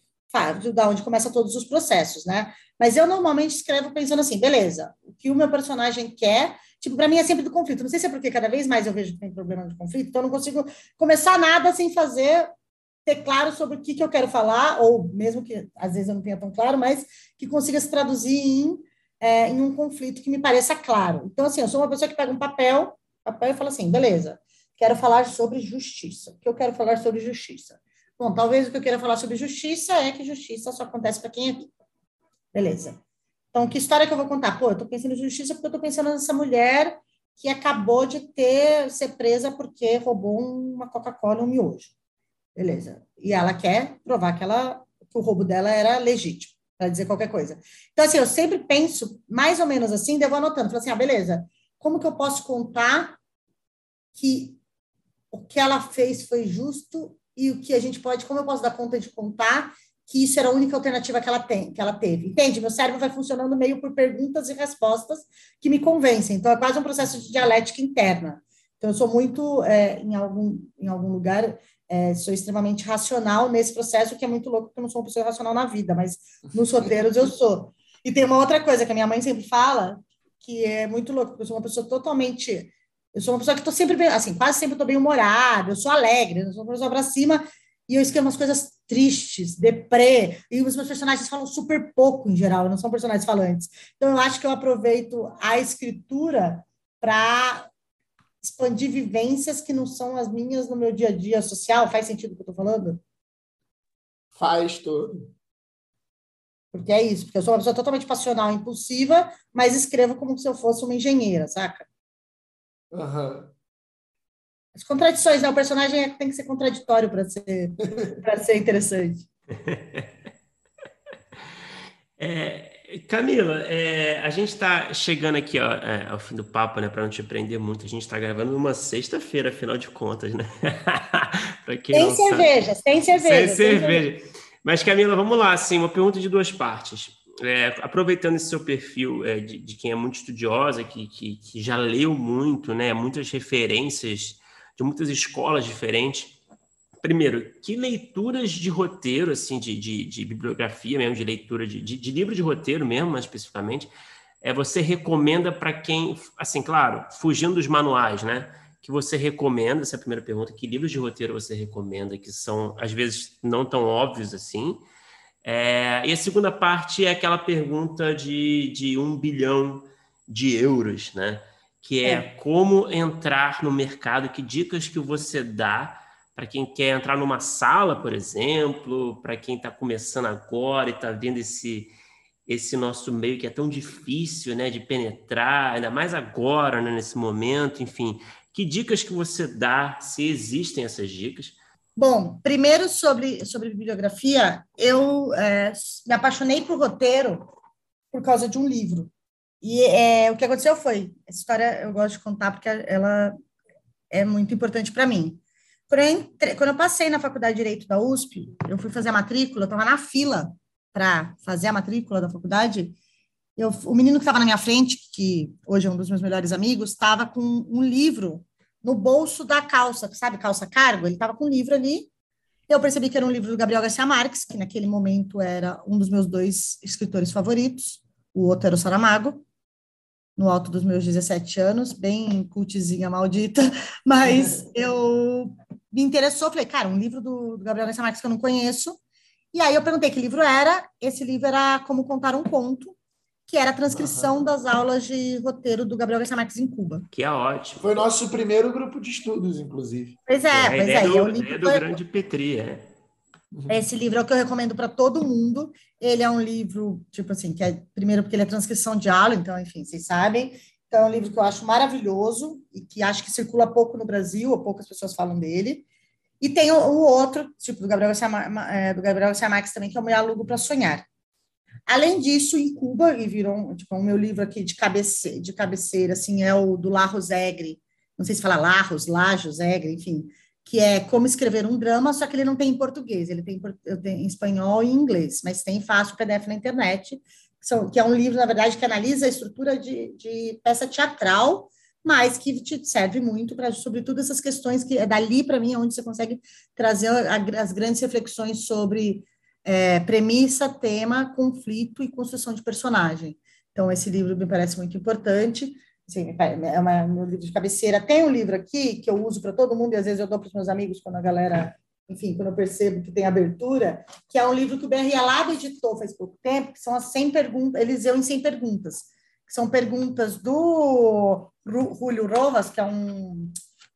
da onde começa todos os processos, né? Mas eu normalmente escrevo pensando assim, beleza, o que o meu personagem quer, tipo, para mim é sempre do conflito. Não sei se é porque cada vez mais eu vejo que tem problema de conflito, então eu não consigo começar nada sem fazer ter claro sobre o que, que eu quero falar, ou mesmo que às vezes eu não tenha tão claro, mas que consiga se traduzir em, é, em um conflito que me pareça claro. Então, assim, eu sou uma pessoa que pega um papel, papel e fala assim, beleza, quero falar sobre justiça. O que eu quero falar sobre justiça? Bom, talvez o que eu queira falar sobre justiça é que justiça só acontece para quem é rico. Beleza. Então, que história que eu vou contar? Pô, eu estou pensando em justiça porque eu estou pensando nessa mulher que acabou de ter ser presa porque roubou uma Coca-Cola um miojo. Beleza. E ela quer provar que, ela, que o roubo dela era legítimo, para dizer qualquer coisa. Então, assim, eu sempre penso mais ou menos assim, devo anotando. Falo assim, ah, beleza, como que eu posso contar que o que ela fez foi justo e o que a gente pode, como eu posso dar conta de contar que isso era a única alternativa que ela tem, que ela teve. Entende? Meu cérebro vai funcionando meio por perguntas e respostas que me convencem. Então é quase um processo de dialética interna. Então eu sou muito é, em algum em algum lugar é, sou extremamente racional nesse processo, que é muito louco, porque eu não sou uma pessoa racional na vida, mas nos roteiros eu sou. E tem uma outra coisa que a minha mãe sempre fala, que é muito louco, porque eu sou uma pessoa totalmente. Eu sou uma pessoa que estou sempre bem, assim, quase sempre estou bem humorada, eu sou alegre, eu sou uma pessoa para cima, e eu escrevo umas coisas tristes, deprê, e os meus personagens falam super pouco em geral, não são personagens falantes. Então, eu acho que eu aproveito a escritura para expandir vivências que não são as minhas no meu dia a dia social. Faz sentido o que eu estou falando? Faz tudo. Porque é isso, porque eu sou uma pessoa totalmente passional, impulsiva, mas escrevo como se eu fosse uma engenheira, saca? Uhum. As contradições, né? O personagem é tem que ser contraditório para ser, ser interessante. É, Camila, é, a gente está chegando aqui ó, é, ao fim do papo, né? Para não te prender muito, a gente está gravando numa sexta-feira, afinal de contas, né? tem cerveja, tem cerveja. Sem cerveja. Mas, Camila, vamos lá, assim, uma pergunta de duas partes. É, aproveitando esse seu perfil é, de, de, quem é muito estudiosa, que, que, que já leu muito, né? Muitas referências de muitas escolas diferentes primeiro, que leituras de roteiro, assim, de, de, de bibliografia mesmo, de leitura, de, de, livro de roteiro mesmo, mais especificamente, é, você recomenda para quem, assim, claro, fugindo dos manuais, né? Que você recomenda, essa é a primeira pergunta, que livros de roteiro você recomenda, que são, às vezes, não tão óbvios assim. É, e a segunda parte é aquela pergunta de, de um bilhão de euros, né? Que é, é como entrar no mercado, que dicas que você dá para quem quer entrar numa sala, por exemplo, para quem está começando agora e está vendo esse esse nosso meio que é tão difícil, né, de penetrar, ainda mais agora, né, nesse momento, enfim, que dicas que você dá, se existem essas dicas? Bom, primeiro sobre sobre bibliografia, eu é, me apaixonei por roteiro por causa de um livro. E é, o que aconteceu foi, essa história eu gosto de contar porque ela é muito importante para mim. Quando eu, entre... Quando eu passei na faculdade de Direito da USP, eu fui fazer a matrícula, estava na fila para fazer a matrícula da faculdade. Eu, o menino que estava na minha frente, que hoje é um dos meus melhores amigos, estava com um livro no bolso da calça, sabe, calça cargo? Ele estava com um livro ali. Eu percebi que era um livro do Gabriel Garcia Marques, que naquele momento era um dos meus dois escritores favoritos. O outro era o Saramago no alto dos meus 17 anos, bem cultizinha maldita, mas eu me interessou, falei, cara, um livro do, do Gabriel Garcia Marques que eu não conheço, e aí eu perguntei que livro era, esse livro era Como Contar um Conto, que era a transcrição uhum. das aulas de roteiro do Gabriel Garcia Marques em Cuba. Que é ótimo. Foi nosso primeiro grupo de estudos, inclusive. Pois é, é pois é. Do, é, o livro é do foi... grande Petri, é. Esse livro é o que eu recomendo para todo mundo. Ele é um livro, tipo assim, que é primeiro porque ele é transcrição de aula, então, enfim, vocês sabem. Então, é um livro que eu acho maravilhoso e que acho que circula pouco no Brasil, ou poucas pessoas falam dele. E tem o, o outro, tipo, do Gabriel Garcia, é, do Gabriel Garcia Marques também, que é o meu aluno para sonhar. Além disso, em Cuba, e virou tipo, o meu livro aqui de, cabece, de cabeceira, assim, é o do Larros Egre. Não sei se fala Larros, Lajos, Egre, enfim que é Como Escrever um Drama, só que ele não tem em português, ele tem em espanhol e inglês, mas tem fácil PDF na internet, que é um livro, na verdade, que analisa a estrutura de, de peça teatral, mas que te serve muito para, sobretudo, essas questões que é dali, para mim, é onde você consegue trazer as grandes reflexões sobre é, premissa, tema, conflito e construção de personagem. Então, esse livro me parece muito importante. Assim, é uma, meu livro de cabeceira. Tem um livro aqui que eu uso para todo mundo, e às vezes eu dou para os meus amigos quando a galera, enfim, quando eu percebo que tem abertura, que é um livro que o BR Alado editou faz pouco tempo, que são as 100 perguntas, Eliseu em 100 perguntas, que são perguntas do Julio Rojas, que é um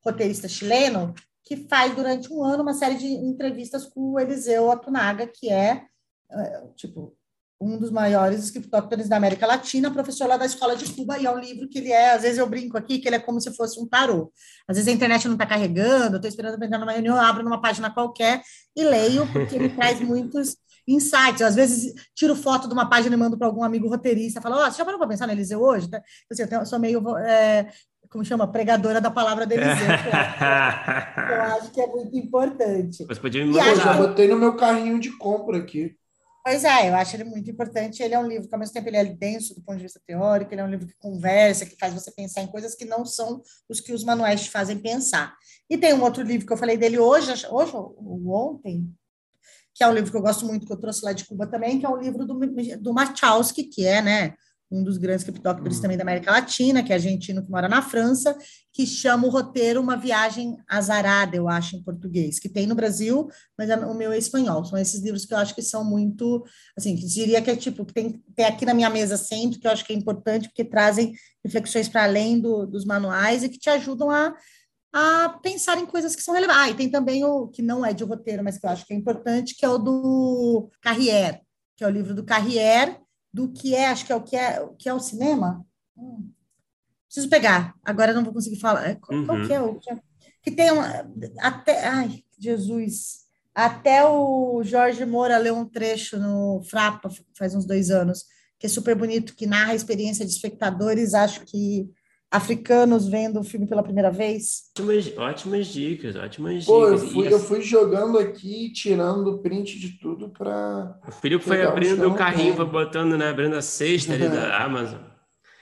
roteirista chileno, que faz durante um ano uma série de entrevistas com o Eliseu Atunaga, que é, é tipo, um dos maiores escritores da América Latina, professor lá da Escola de Cuba, e é um livro que ele é, às vezes eu brinco aqui, que ele é como se fosse um tarô. Às vezes a internet não está carregando, eu estou esperando para entrar numa reunião, eu abro numa página qualquer e leio, porque ele traz muitos insights. Eu, às vezes tiro foto de uma página e mando para algum amigo roteirista, falo, ó, oh, você já parou para pensar no Eliseu hoje? Então, assim, eu, eu sou meio, é, como chama, pregadora da palavra do Eliseu. eu, acho que é muito importante. Você podia me mandar. Eu já botei no meu carrinho de compra aqui. Pois é, eu acho ele muito importante. Ele é um livro que, ao mesmo tempo, ele é denso do ponto de vista teórico, ele é um livro que conversa, que faz você pensar em coisas que não são os que os manuais te fazem pensar. E tem um outro livro que eu falei dele hoje, hoje ou ontem, que é um livro que eu gosto muito, que eu trouxe lá de Cuba também, que é um livro do, do Machowski, que é, né, um dos grandes criptógrafos uhum. também da América Latina, que é argentino que mora na França, que chama o roteiro Uma Viagem Azarada, eu acho, em português, que tem no Brasil, mas é, o meu é espanhol. São esses livros que eu acho que são muito, assim, que diria que é tipo, que tem, tem aqui na minha mesa sempre, que eu acho que é importante, porque trazem reflexões para além do, dos manuais e que te ajudam a, a pensar em coisas que são relevantes. Ah, e tem também o que não é de roteiro, mas que eu acho que é importante, que é o do Carrière, que é o livro do Carrière, do que é, acho que é o que é, o que é o cinema. Hum. Preciso pegar, agora não vou conseguir falar. É, qual, uhum. qual que é o que, é? que tem um, até, ai, Jesus, até o Jorge Moura leu um trecho no Frapa faz uns dois anos, que é super bonito, que narra a experiência de espectadores, acho que africanos vendo o filme pela primeira vez. Ótimas, ótimas dicas, ótimas Pô, dicas. Eu fui, eu fui jogando aqui, tirando print de tudo para. O Felipe foi abrindo meu carrinho, foi botando, né? Abrindo a cesta ali da Amazon.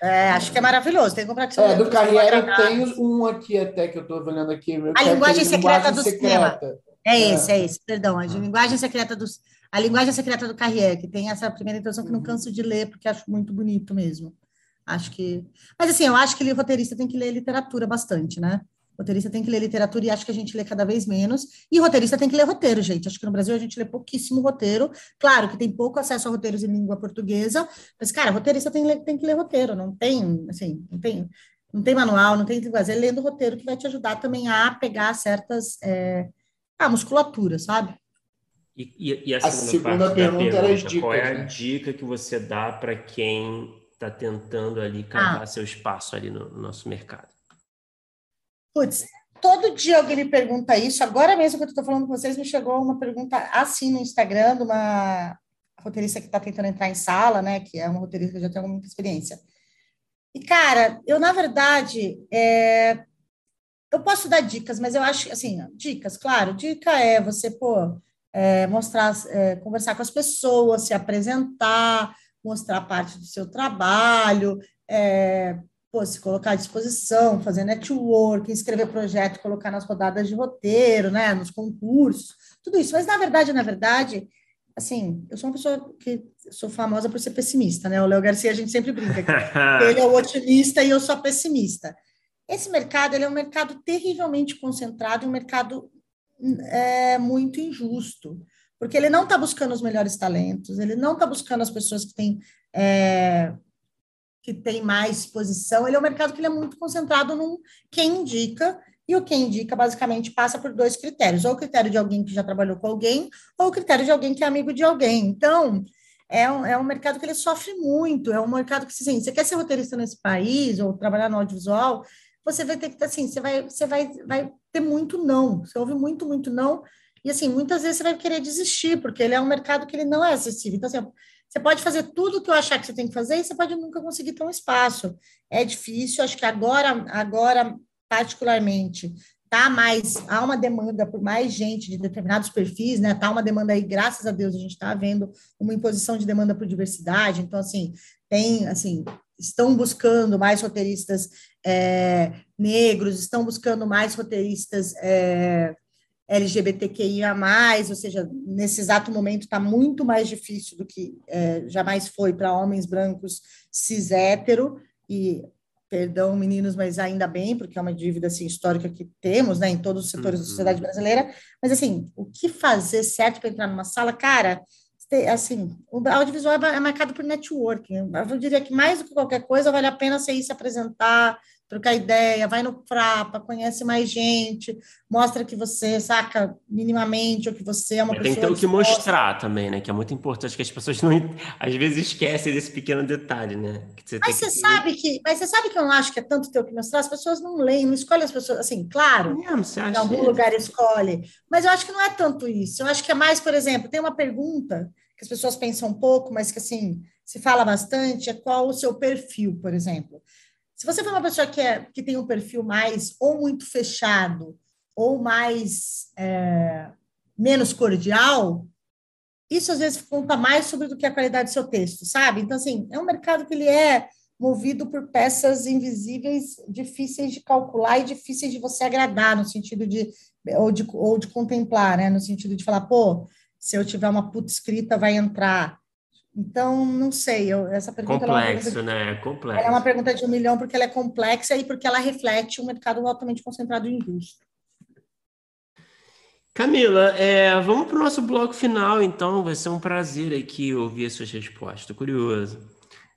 É, acho que é maravilhoso. Tem que comprar É, do Carriera tem um aqui até que eu estou olhando aqui. a linguagem secreta do cinema. É, é esse, é esse, perdão. A linguagem secreta dos. A linguagem secreta do Carrier, que tem essa primeira introdução que não uhum. canso de ler, porque acho muito bonito mesmo. Acho que. Mas assim, eu acho que o roteirista tem que ler literatura bastante, né? roteirista tem que ler literatura e acho que a gente lê cada vez menos. E roteirista tem que ler roteiro, gente. Acho que no Brasil a gente lê pouquíssimo roteiro. Claro que tem pouco acesso a roteiros em língua portuguesa, mas, cara, roteirista tem, tem que ler roteiro. Não tem, assim, não tem, não tem manual, não tem que fazer. É lendo roteiro que vai te ajudar também a pegar certas. É, a musculatura, sabe? E, e, e a, segunda, a segunda pergunta, pergunta, era as dicas. Qual é a né? dica que você dá para quem está tentando ali cavar ah. seu espaço ali no, no nosso mercado? Putz, todo dia alguém me pergunta isso. Agora mesmo que eu estou falando com vocês, me chegou uma pergunta assim no Instagram de uma roteirista que está tentando entrar em sala, né? Que é uma roteirista que já tem muita experiência. E, cara, eu, na verdade, é... eu posso dar dicas, mas eu acho, assim, dicas, claro, dica é você, pô, é, mostrar, é, conversar com as pessoas, se apresentar, mostrar parte do seu trabalho, é, pô, se colocar à disposição, fazer network, escrever projeto, colocar nas rodadas de roteiro, né, nos concursos, tudo isso. Mas, na verdade, na verdade, assim, eu sou uma pessoa que sou famosa por ser pessimista, né? O Léo Garcia, a gente sempre brinca que ele é o otimista e eu sou pessimista. Esse mercado, ele é um mercado terrivelmente concentrado, um mercado é, muito injusto porque ele não está buscando os melhores talentos, ele não está buscando as pessoas que têm é, que têm mais exposição. Ele é um mercado que ele é muito concentrado num quem indica, e o quem indica basicamente passa por dois critérios: ou o critério de alguém que já trabalhou com alguém, ou o critério de alguém que é amigo de alguém. Então, é um, é um mercado que ele sofre muito, é um mercado que, assim, você quer ser roteirista nesse país, ou trabalhar no audiovisual, você vai ter que, assim, você vai, você vai, vai ter muito não, você ouve muito, muito não, e assim, muitas vezes você vai querer desistir, porque ele é um mercado que ele não é acessível. Então, assim, você pode fazer tudo o que eu achar que você tem que fazer e você pode nunca conseguir ter um espaço. É difícil, acho que agora, agora particularmente, tá mais, há uma demanda por mais gente de determinados perfis, né? Tá uma demanda aí, graças a Deus, a gente está vendo uma imposição de demanda por diversidade. Então, assim, tem, assim, estão buscando mais roteiristas é, negros, estão buscando mais roteiristas é, LGBTQIA+, ou seja, nesse exato momento está muito mais difícil do que é, jamais foi para homens brancos cis hétero, e perdão, meninos, mas ainda bem, porque é uma dívida assim, histórica que temos né, em todos os setores uhum. da sociedade brasileira, mas assim, o que fazer certo para entrar numa sala, cara, assim, o audiovisual é marcado por networking, eu diria que mais do que qualquer coisa, vale a pena você ir se apresentar, trocar ideia, vai no Frapa, conhece mais gente, mostra que você saca minimamente ou que você é uma pessoa. Tem que ter o que mostrar também, né? Que é muito importante que as pessoas não às vezes esquecem desse pequeno detalhe, né? Você mas você que... sabe que, mas você sabe que eu não acho que é tanto ter o que mostrar, as pessoas não leem, não escolhem as pessoas, assim, claro, é em algum lugar escolhe, mas eu acho que não é tanto isso. Eu acho que é mais, por exemplo, tem uma pergunta que as pessoas pensam um pouco, mas que assim se fala bastante, é qual o seu perfil, por exemplo. Se você for uma pessoa que, é, que tem um perfil mais ou muito fechado ou mais é, menos cordial, isso às vezes conta mais sobre do que a qualidade do seu texto, sabe? Então, assim, é um mercado que ele é movido por peças invisíveis, difíceis de calcular e difíceis de você agradar, no sentido de ou de, ou de contemplar, né? No sentido de falar, pô, se eu tiver uma puta escrita, vai entrar. Então, não sei, eu, essa pergunta... Complexo, é né? Complexo. é uma pergunta de um milhão porque ela é complexa e porque ela reflete um mercado altamente concentrado em indústria. Camila, é, vamos para o nosso bloco final, então. Vai ser um prazer aqui ouvir as suas respostas. Estou curioso.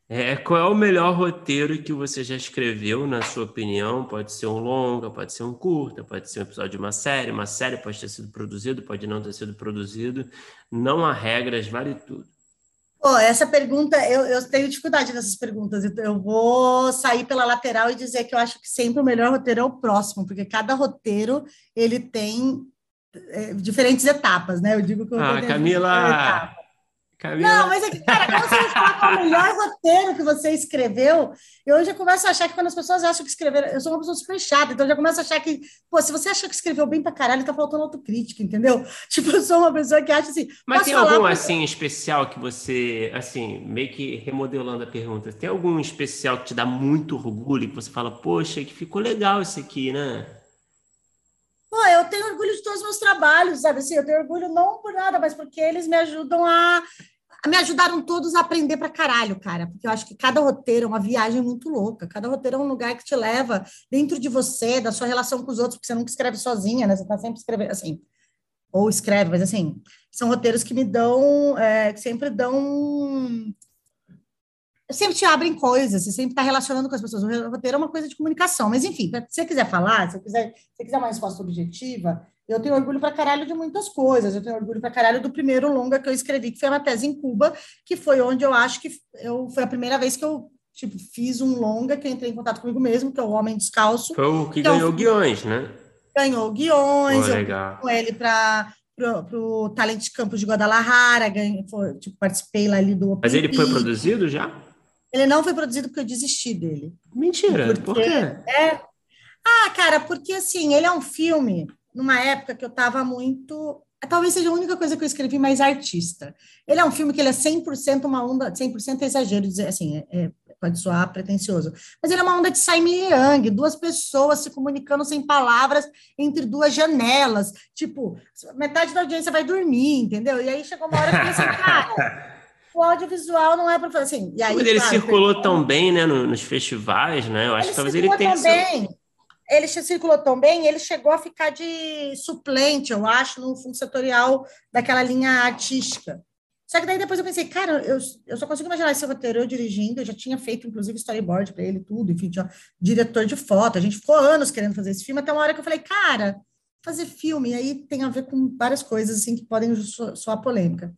É, qual é o melhor roteiro que você já escreveu, na sua opinião? Pode ser um longa, pode ser um curta, pode ser um episódio de uma série. Uma série pode ter sido produzido, pode não ter sido produzido. Não há regras, vale tudo. Pô, essa pergunta, eu, eu tenho dificuldade nessas perguntas, então eu vou sair pela lateral e dizer que eu acho que sempre o melhor roteiro é o próximo, porque cada roteiro, ele tem é, diferentes etapas, né? Eu digo que o Ah, Camila, Não, mas é que, cara, quando você fala é o melhor roteiro que você escreveu, eu já começo a achar que quando as pessoas acham que escreveram, eu sou uma pessoa super chata, então eu já começo a achar que, pô, se você acha que escreveu bem pra caralho, tá faltando autocrítica, entendeu? Tipo, eu sou uma pessoa que acha assim. Mas tem algum, assim, especial que você, assim, meio que remodelando a pergunta, tem algum especial que te dá muito orgulho, que você fala, poxa, que ficou legal isso aqui, né? Pô, eu tenho orgulho de todos os meus trabalhos, sabe? Assim, eu tenho orgulho não por nada, mas porque eles me ajudam a me ajudaram todos a aprender para caralho, cara, porque eu acho que cada roteiro é uma viagem muito louca, cada roteiro é um lugar que te leva dentro de você, da sua relação com os outros, porque você nunca escreve sozinha, né? Você tá sempre escrevendo, assim, ou escreve, mas assim, são roteiros que me dão, é, que sempre dão sempre te abrem coisas, você sempre está relacionando com as pessoas. O roteiro é uma coisa de comunicação, mas enfim, se você quiser falar, se você quiser, se você quiser uma resposta objetiva, eu tenho orgulho para caralho de muitas coisas. Eu tenho orgulho para caralho do primeiro longa que eu escrevi, que foi uma tese em Cuba, que foi onde eu acho que eu foi a primeira vez que eu tipo fiz um longa que eu entrei em contato comigo mesmo, que é o Homem Descalço. Foi o que, que ganhou guiões, né? Ganhou guiões, Pô, eu com ele para para o Talent Campos de Guadalajara, ganhei, foi, tipo, participei lá ali do Mas ele foi produzido já? Ele não foi produzido porque eu desisti dele. Mentira, porque, por quê? É... Ah, cara, porque assim, ele é um filme numa época que eu estava muito. Talvez seja a única coisa que eu escrevi mais artista. Ele é um filme que ele é 100% uma onda, 100% é exagero, dizer assim, é, é, pode soar pretencioso, mas ele é uma onda de Simon Yang, duas pessoas se comunicando sem palavras entre duas janelas, tipo, metade da audiência vai dormir, entendeu? E aí chegou uma hora que eu assim, cara, o audiovisual não é para fazer assim. E aí, mas ele claro, circulou tão bem, né, nos festivais, né? Eu acho que talvez ele tenha. Bem ele circulou tão bem, ele chegou a ficar de suplente, eu acho, no fundo setorial daquela linha artística. Só que daí depois eu pensei, cara, eu, eu só consigo imaginar esse roteiro eu dirigindo, eu já tinha feito, inclusive, storyboard para ele, tudo, enfim, tinha diretor de foto, a gente ficou anos querendo fazer esse filme, até uma hora que eu falei, cara, fazer filme, e aí tem a ver com várias coisas, assim, que podem soar polêmica.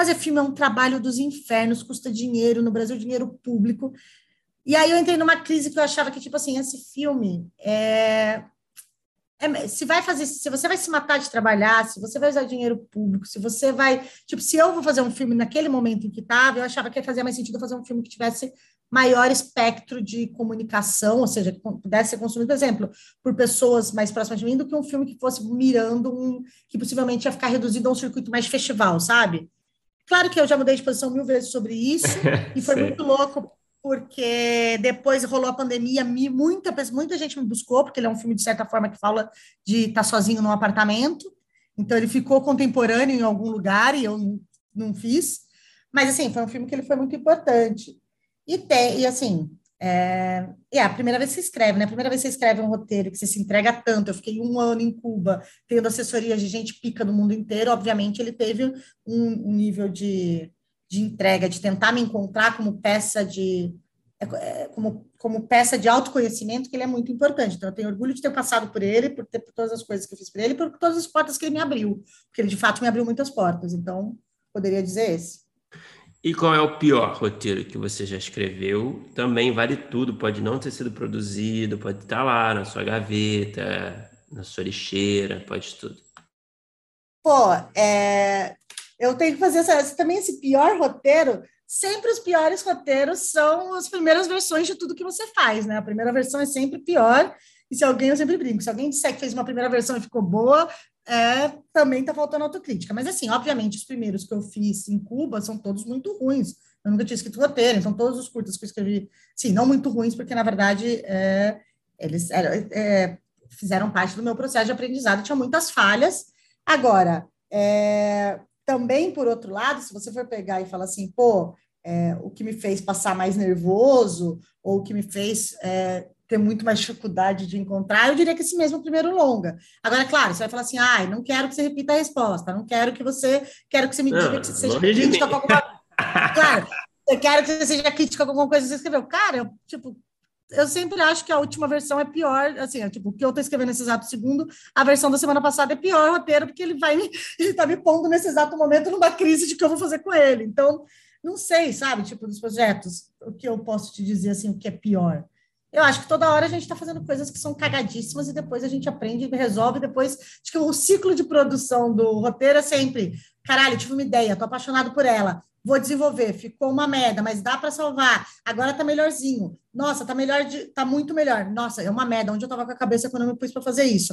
Fazer filme é um trabalho dos infernos, custa dinheiro, no Brasil, dinheiro público, e aí eu entrei numa crise que eu achava que, tipo assim, esse filme é, é, se vai fazer, se você vai se matar de trabalhar, se você vai usar dinheiro público, se você vai, tipo, se eu vou fazer um filme naquele momento em que estava, eu achava que ia fazer mais sentido fazer um filme que tivesse maior espectro de comunicação, ou seja, que pudesse ser consumido, por exemplo, por pessoas mais próximas de mim, do que um filme que fosse mirando um que possivelmente ia ficar reduzido a um circuito mais festival, sabe? Claro que eu já mudei de posição mil vezes sobre isso, e foi muito louco, porque depois rolou a pandemia, muita, muita gente me buscou, porque ele é um filme, de certa forma, que fala de estar tá sozinho num apartamento, então ele ficou contemporâneo em algum lugar, e eu não, não fiz, mas, assim, foi um filme que ele foi muito importante. E, tem, e assim, é, é, a primeira vez que você escreve, né? A primeira vez que você escreve um roteiro, que você se entrega tanto. Eu fiquei um ano em Cuba, tendo assessoria de gente pica do mundo inteiro. Obviamente, ele teve um, um nível de, de entrega, de tentar me encontrar como peça de. É, é, como, como peça de autoconhecimento, que ele é muito importante. Então, eu tenho orgulho de ter passado por ele, por, ter, por todas as coisas que eu fiz por ele, por todas as portas que ele me abriu, porque ele, de fato, me abriu muitas portas. Então, poderia dizer esse. E qual é o pior roteiro que você já escreveu? Também vale tudo, pode não ter sido produzido, pode estar lá na sua gaveta, na sua lixeira, pode tudo. Pô, é... eu tenho que fazer essa, também esse pior roteiro. Sempre os piores roteiros são as primeiras versões de tudo que você faz, né? A primeira versão é sempre pior. E se alguém, eu sempre brinco, se alguém disser que fez uma primeira versão e ficou boa, é, também está faltando autocrítica. Mas, assim, obviamente, os primeiros que eu fiz em Cuba são todos muito ruins. Eu nunca tinha escrito roteiro, então todos os curtas que eu escrevi, sim, não muito ruins, porque, na verdade, é, eles é, fizeram parte do meu processo de aprendizado, tinha muitas falhas. Agora, é, também, por outro lado, se você for pegar e falar assim, pô, é, o que me fez passar mais nervoso, ou o que me fez é, ter muito mais dificuldade de encontrar, eu diria que esse mesmo primeiro longa. Agora, claro, você vai falar assim, ai, não quero que você repita a resposta, não quero que você, quero que você me diga que você seja crítica com alguma Claro, eu quero que você seja crítica com alguma coisa que você escreveu. Cara, eu, tipo, eu sempre acho que a última versão é pior, assim, é, tipo, o que eu estou escrevendo nesse exato segundo, a versão da semana passada é pior roteiro, porque ele vai me, ele tá me pondo nesse exato momento numa crise de que eu vou fazer com ele. Então, não sei, sabe, tipo, dos projetos, o que eu posso te dizer, assim, o que é pior. Eu acho que toda hora a gente está fazendo coisas que são cagadíssimas e depois a gente aprende e resolve. Depois, acho que o ciclo de produção do roteiro é sempre: caralho, tive uma ideia, tô apaixonado por ela, vou desenvolver, ficou uma merda, mas dá para salvar. Agora tá melhorzinho. Nossa, tá melhor, de, tá muito melhor. Nossa, é uma merda. Onde eu tava com a cabeça quando eu me pus para fazer isso?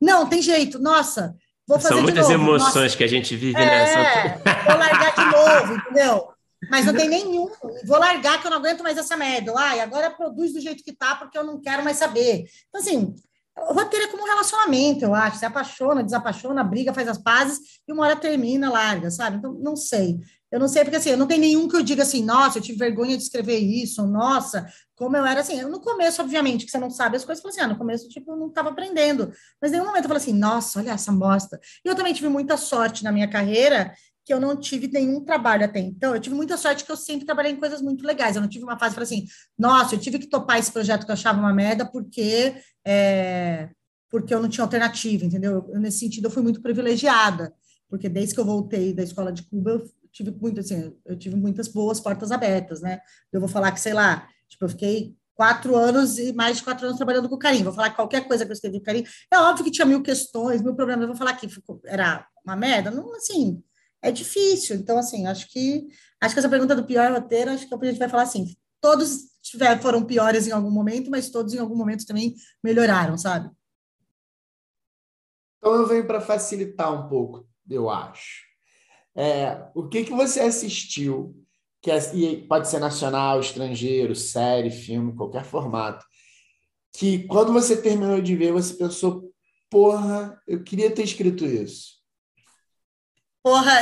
Não, tem jeito. Nossa, vou fazer São muitas emoções Nossa, que a gente vive é, nessa. Vou largar de novo, entendeu? Mas não tem nenhum. Vou largar que eu não aguento mais essa merda. Ai, agora produz do jeito que tá, porque eu não quero mais saber. Então, assim, o roteiro é como um relacionamento, eu acho. Você apaixona, desapaixona, briga, faz as pazes e uma hora termina, larga, sabe? Então, não sei. Eu não sei, porque assim, eu não tenho nenhum que eu diga assim, nossa, eu tive vergonha de escrever isso, nossa, como eu era assim. No começo, obviamente, que você não sabe as coisas, assim, ah, no começo, tipo, eu não estava aprendendo. Mas em nenhum momento eu falei assim, nossa, olha essa bosta. E eu também tive muita sorte na minha carreira que eu não tive nenhum trabalho até então. Eu tive muita sorte que eu sempre trabalhei em coisas muito legais. Eu não tive uma fase para assim, nossa, eu tive que topar esse projeto que eu achava uma merda porque é, porque eu não tinha alternativa, entendeu? Eu, nesse sentido, eu fui muito privilegiada, porque desde que eu voltei da escola de Cuba, eu tive muito assim, eu tive muitas boas portas abertas, né? Eu vou falar que sei lá, tipo, eu fiquei quatro anos e mais de quatro anos trabalhando com o. Vou falar que qualquer coisa que eu escrevi com o Carim. É óbvio que tinha mil questões, mil problemas. Eu vou falar que era uma merda. Não, assim, é difícil. Então, assim, acho que acho que essa pergunta do pior roteiro, acho que a gente vai falar assim, todos tiver, foram piores em algum momento, mas todos em algum momento também melhoraram, sabe? Então eu venho para facilitar um pouco, eu acho. É, o que que você assistiu que é, pode ser nacional, estrangeiro, série, filme, qualquer formato, que quando você terminou de ver você pensou, porra, eu queria ter escrito isso. Porra,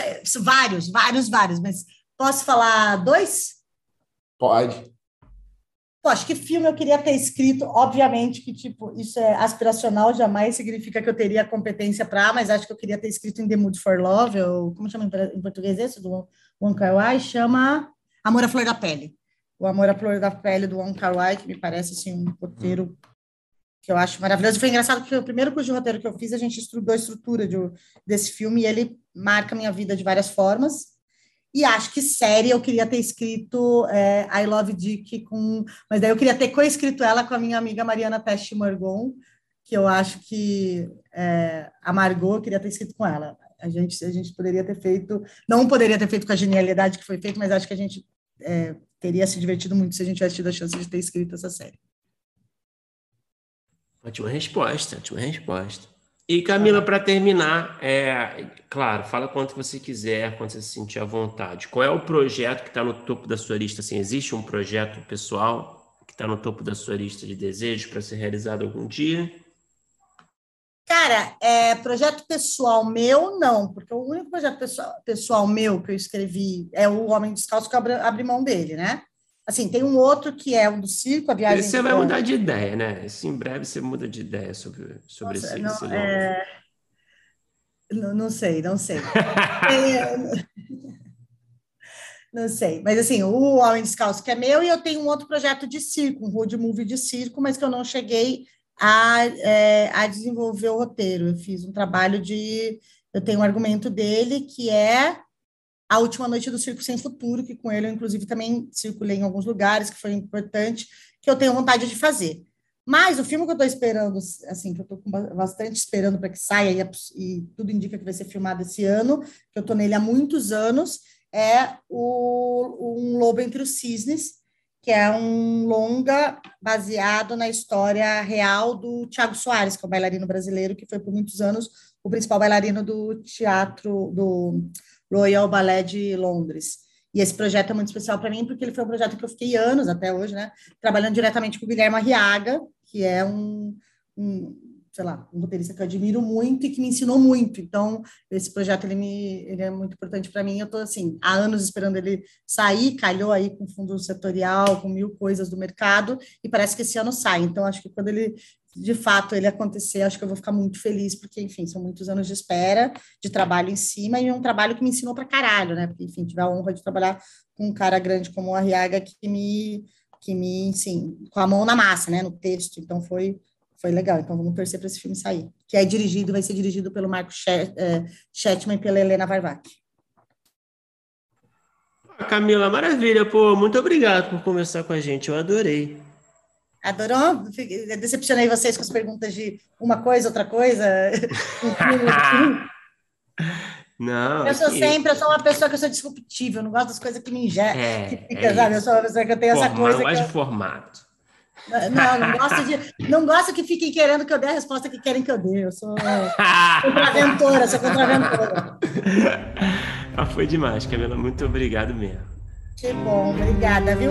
vários, vários, vários, mas posso falar dois? Pode. Pô, acho que filme eu queria ter escrito, obviamente que, tipo, isso é aspiracional, jamais significa que eu teria competência para, mas acho que eu queria ter escrito em The Mood for Love, ou como chama em português esse, do Wong Kar Wai, chama Amor à Flor da Pele. O Amor à Flor da Pele do Wong Kar Wai, que me parece, assim, um roteiro que eu acho maravilhoso. Foi engraçado porque o primeiro curso de roteiro que eu fiz, a gente estudou a estrutura de, desse filme e ele marca minha vida de várias formas. E acho que série eu queria ter escrito é, I Love Dick com. Mas daí eu queria ter coescrito ela com a minha amiga Mariana Peste Morgon, que eu acho que é, eu queria ter escrito com ela. A gente, a gente poderia ter feito, não poderia ter feito com a genialidade que foi feito, mas acho que a gente é, teria se divertido muito se a gente tivesse tido a chance de ter escrito essa série. Ótima resposta, ótima resposta. E Camila, para terminar, é, claro, fala quanto você quiser, quando você se sentir à vontade. Qual é o projeto que está no topo da sua lista? Assim, existe um projeto pessoal que está no topo da sua lista de desejos para ser realizado algum dia? Cara, é, projeto pessoal meu, não, porque o único projeto pessoal, pessoal meu que eu escrevi é o Homem Descalço, que eu abri, abri mão dele, né? Assim, tem um outro que é um do circo, a viagem. Esse você vai mudar de ideia, né? Esse, em breve você muda de ideia sobre, sobre Nossa, esse, não, esse é... não, não, sei, não sei. é... Não sei, mas assim, o Homem Descalço que é meu, e eu tenho um outro projeto de circo, um road movie de circo, mas que eu não cheguei a, é, a desenvolver o roteiro. Eu fiz um trabalho de. Eu tenho um argumento dele que é a última noite do Circo Sem Futuro, que com ele eu, inclusive, também circulei em alguns lugares, que foi importante, que eu tenho vontade de fazer. Mas o filme que eu estou esperando, assim, que eu estou bastante esperando para que saia, e, é e, tudo indica que vai ser filmado esse ano, que eu estou nele há muitos anos, é o, Um Lobo Entre os Cisnes, que é um longa baseado na história real do Tiago Soares, que é um bailarino brasileiro que foi por muitos anos o principal bailarino do teatro, do Royal Ballet de Londres. E esse projeto é muito especial para mim, porque ele foi um projeto que eu fiquei anos até hoje, né? Trabalhando diretamente com o Guilherme Arriaga, que é um, um sei lá, um roteirista que eu admiro muito e que me ensinou muito. Então, esse projeto ele, me, ele é muito importante para mim. Eu estou assim há anos esperando ele sair, calhou aí com fundo setorial, com mil coisas do mercado e parece que esse ano sai. Então, acho que quando ele de fato ele acontecer, acho que eu vou ficar muito feliz, porque, enfim, são muitos anos de espera, de trabalho em cima, e um trabalho que me ensinou para caralho, né? Porque, enfim, tive a honra de trabalhar com um cara grande como o Arriaga que me, que me, sim, com a mão na massa, né, no texto. Então foi, foi legal. Então vamos torcer para esse filme sair. Que é dirigido, vai ser dirigido pelo Marco é, Chetman e pela Helena Varvac. Camila, maravilha, pô, muito obrigado por conversar com a gente, eu adorei. Adorou? Decepcionei vocês com as perguntas de uma coisa, outra coisa? Não. Eu sou sempre, eu sou uma pessoa que eu sou disruptível, não gosto das coisas que me injetam, é, que fica, é sabe? Eu sou uma pessoa que eu tenho essa coisa. Mais eu... de formato. Não, não gosto de. Não gosto que fiquem querendo que eu dê a resposta que querem que eu dê. Eu sou contraventora, sou contraventora. Ah, foi demais, Camila. Muito obrigado mesmo. Que bom, obrigada, viu?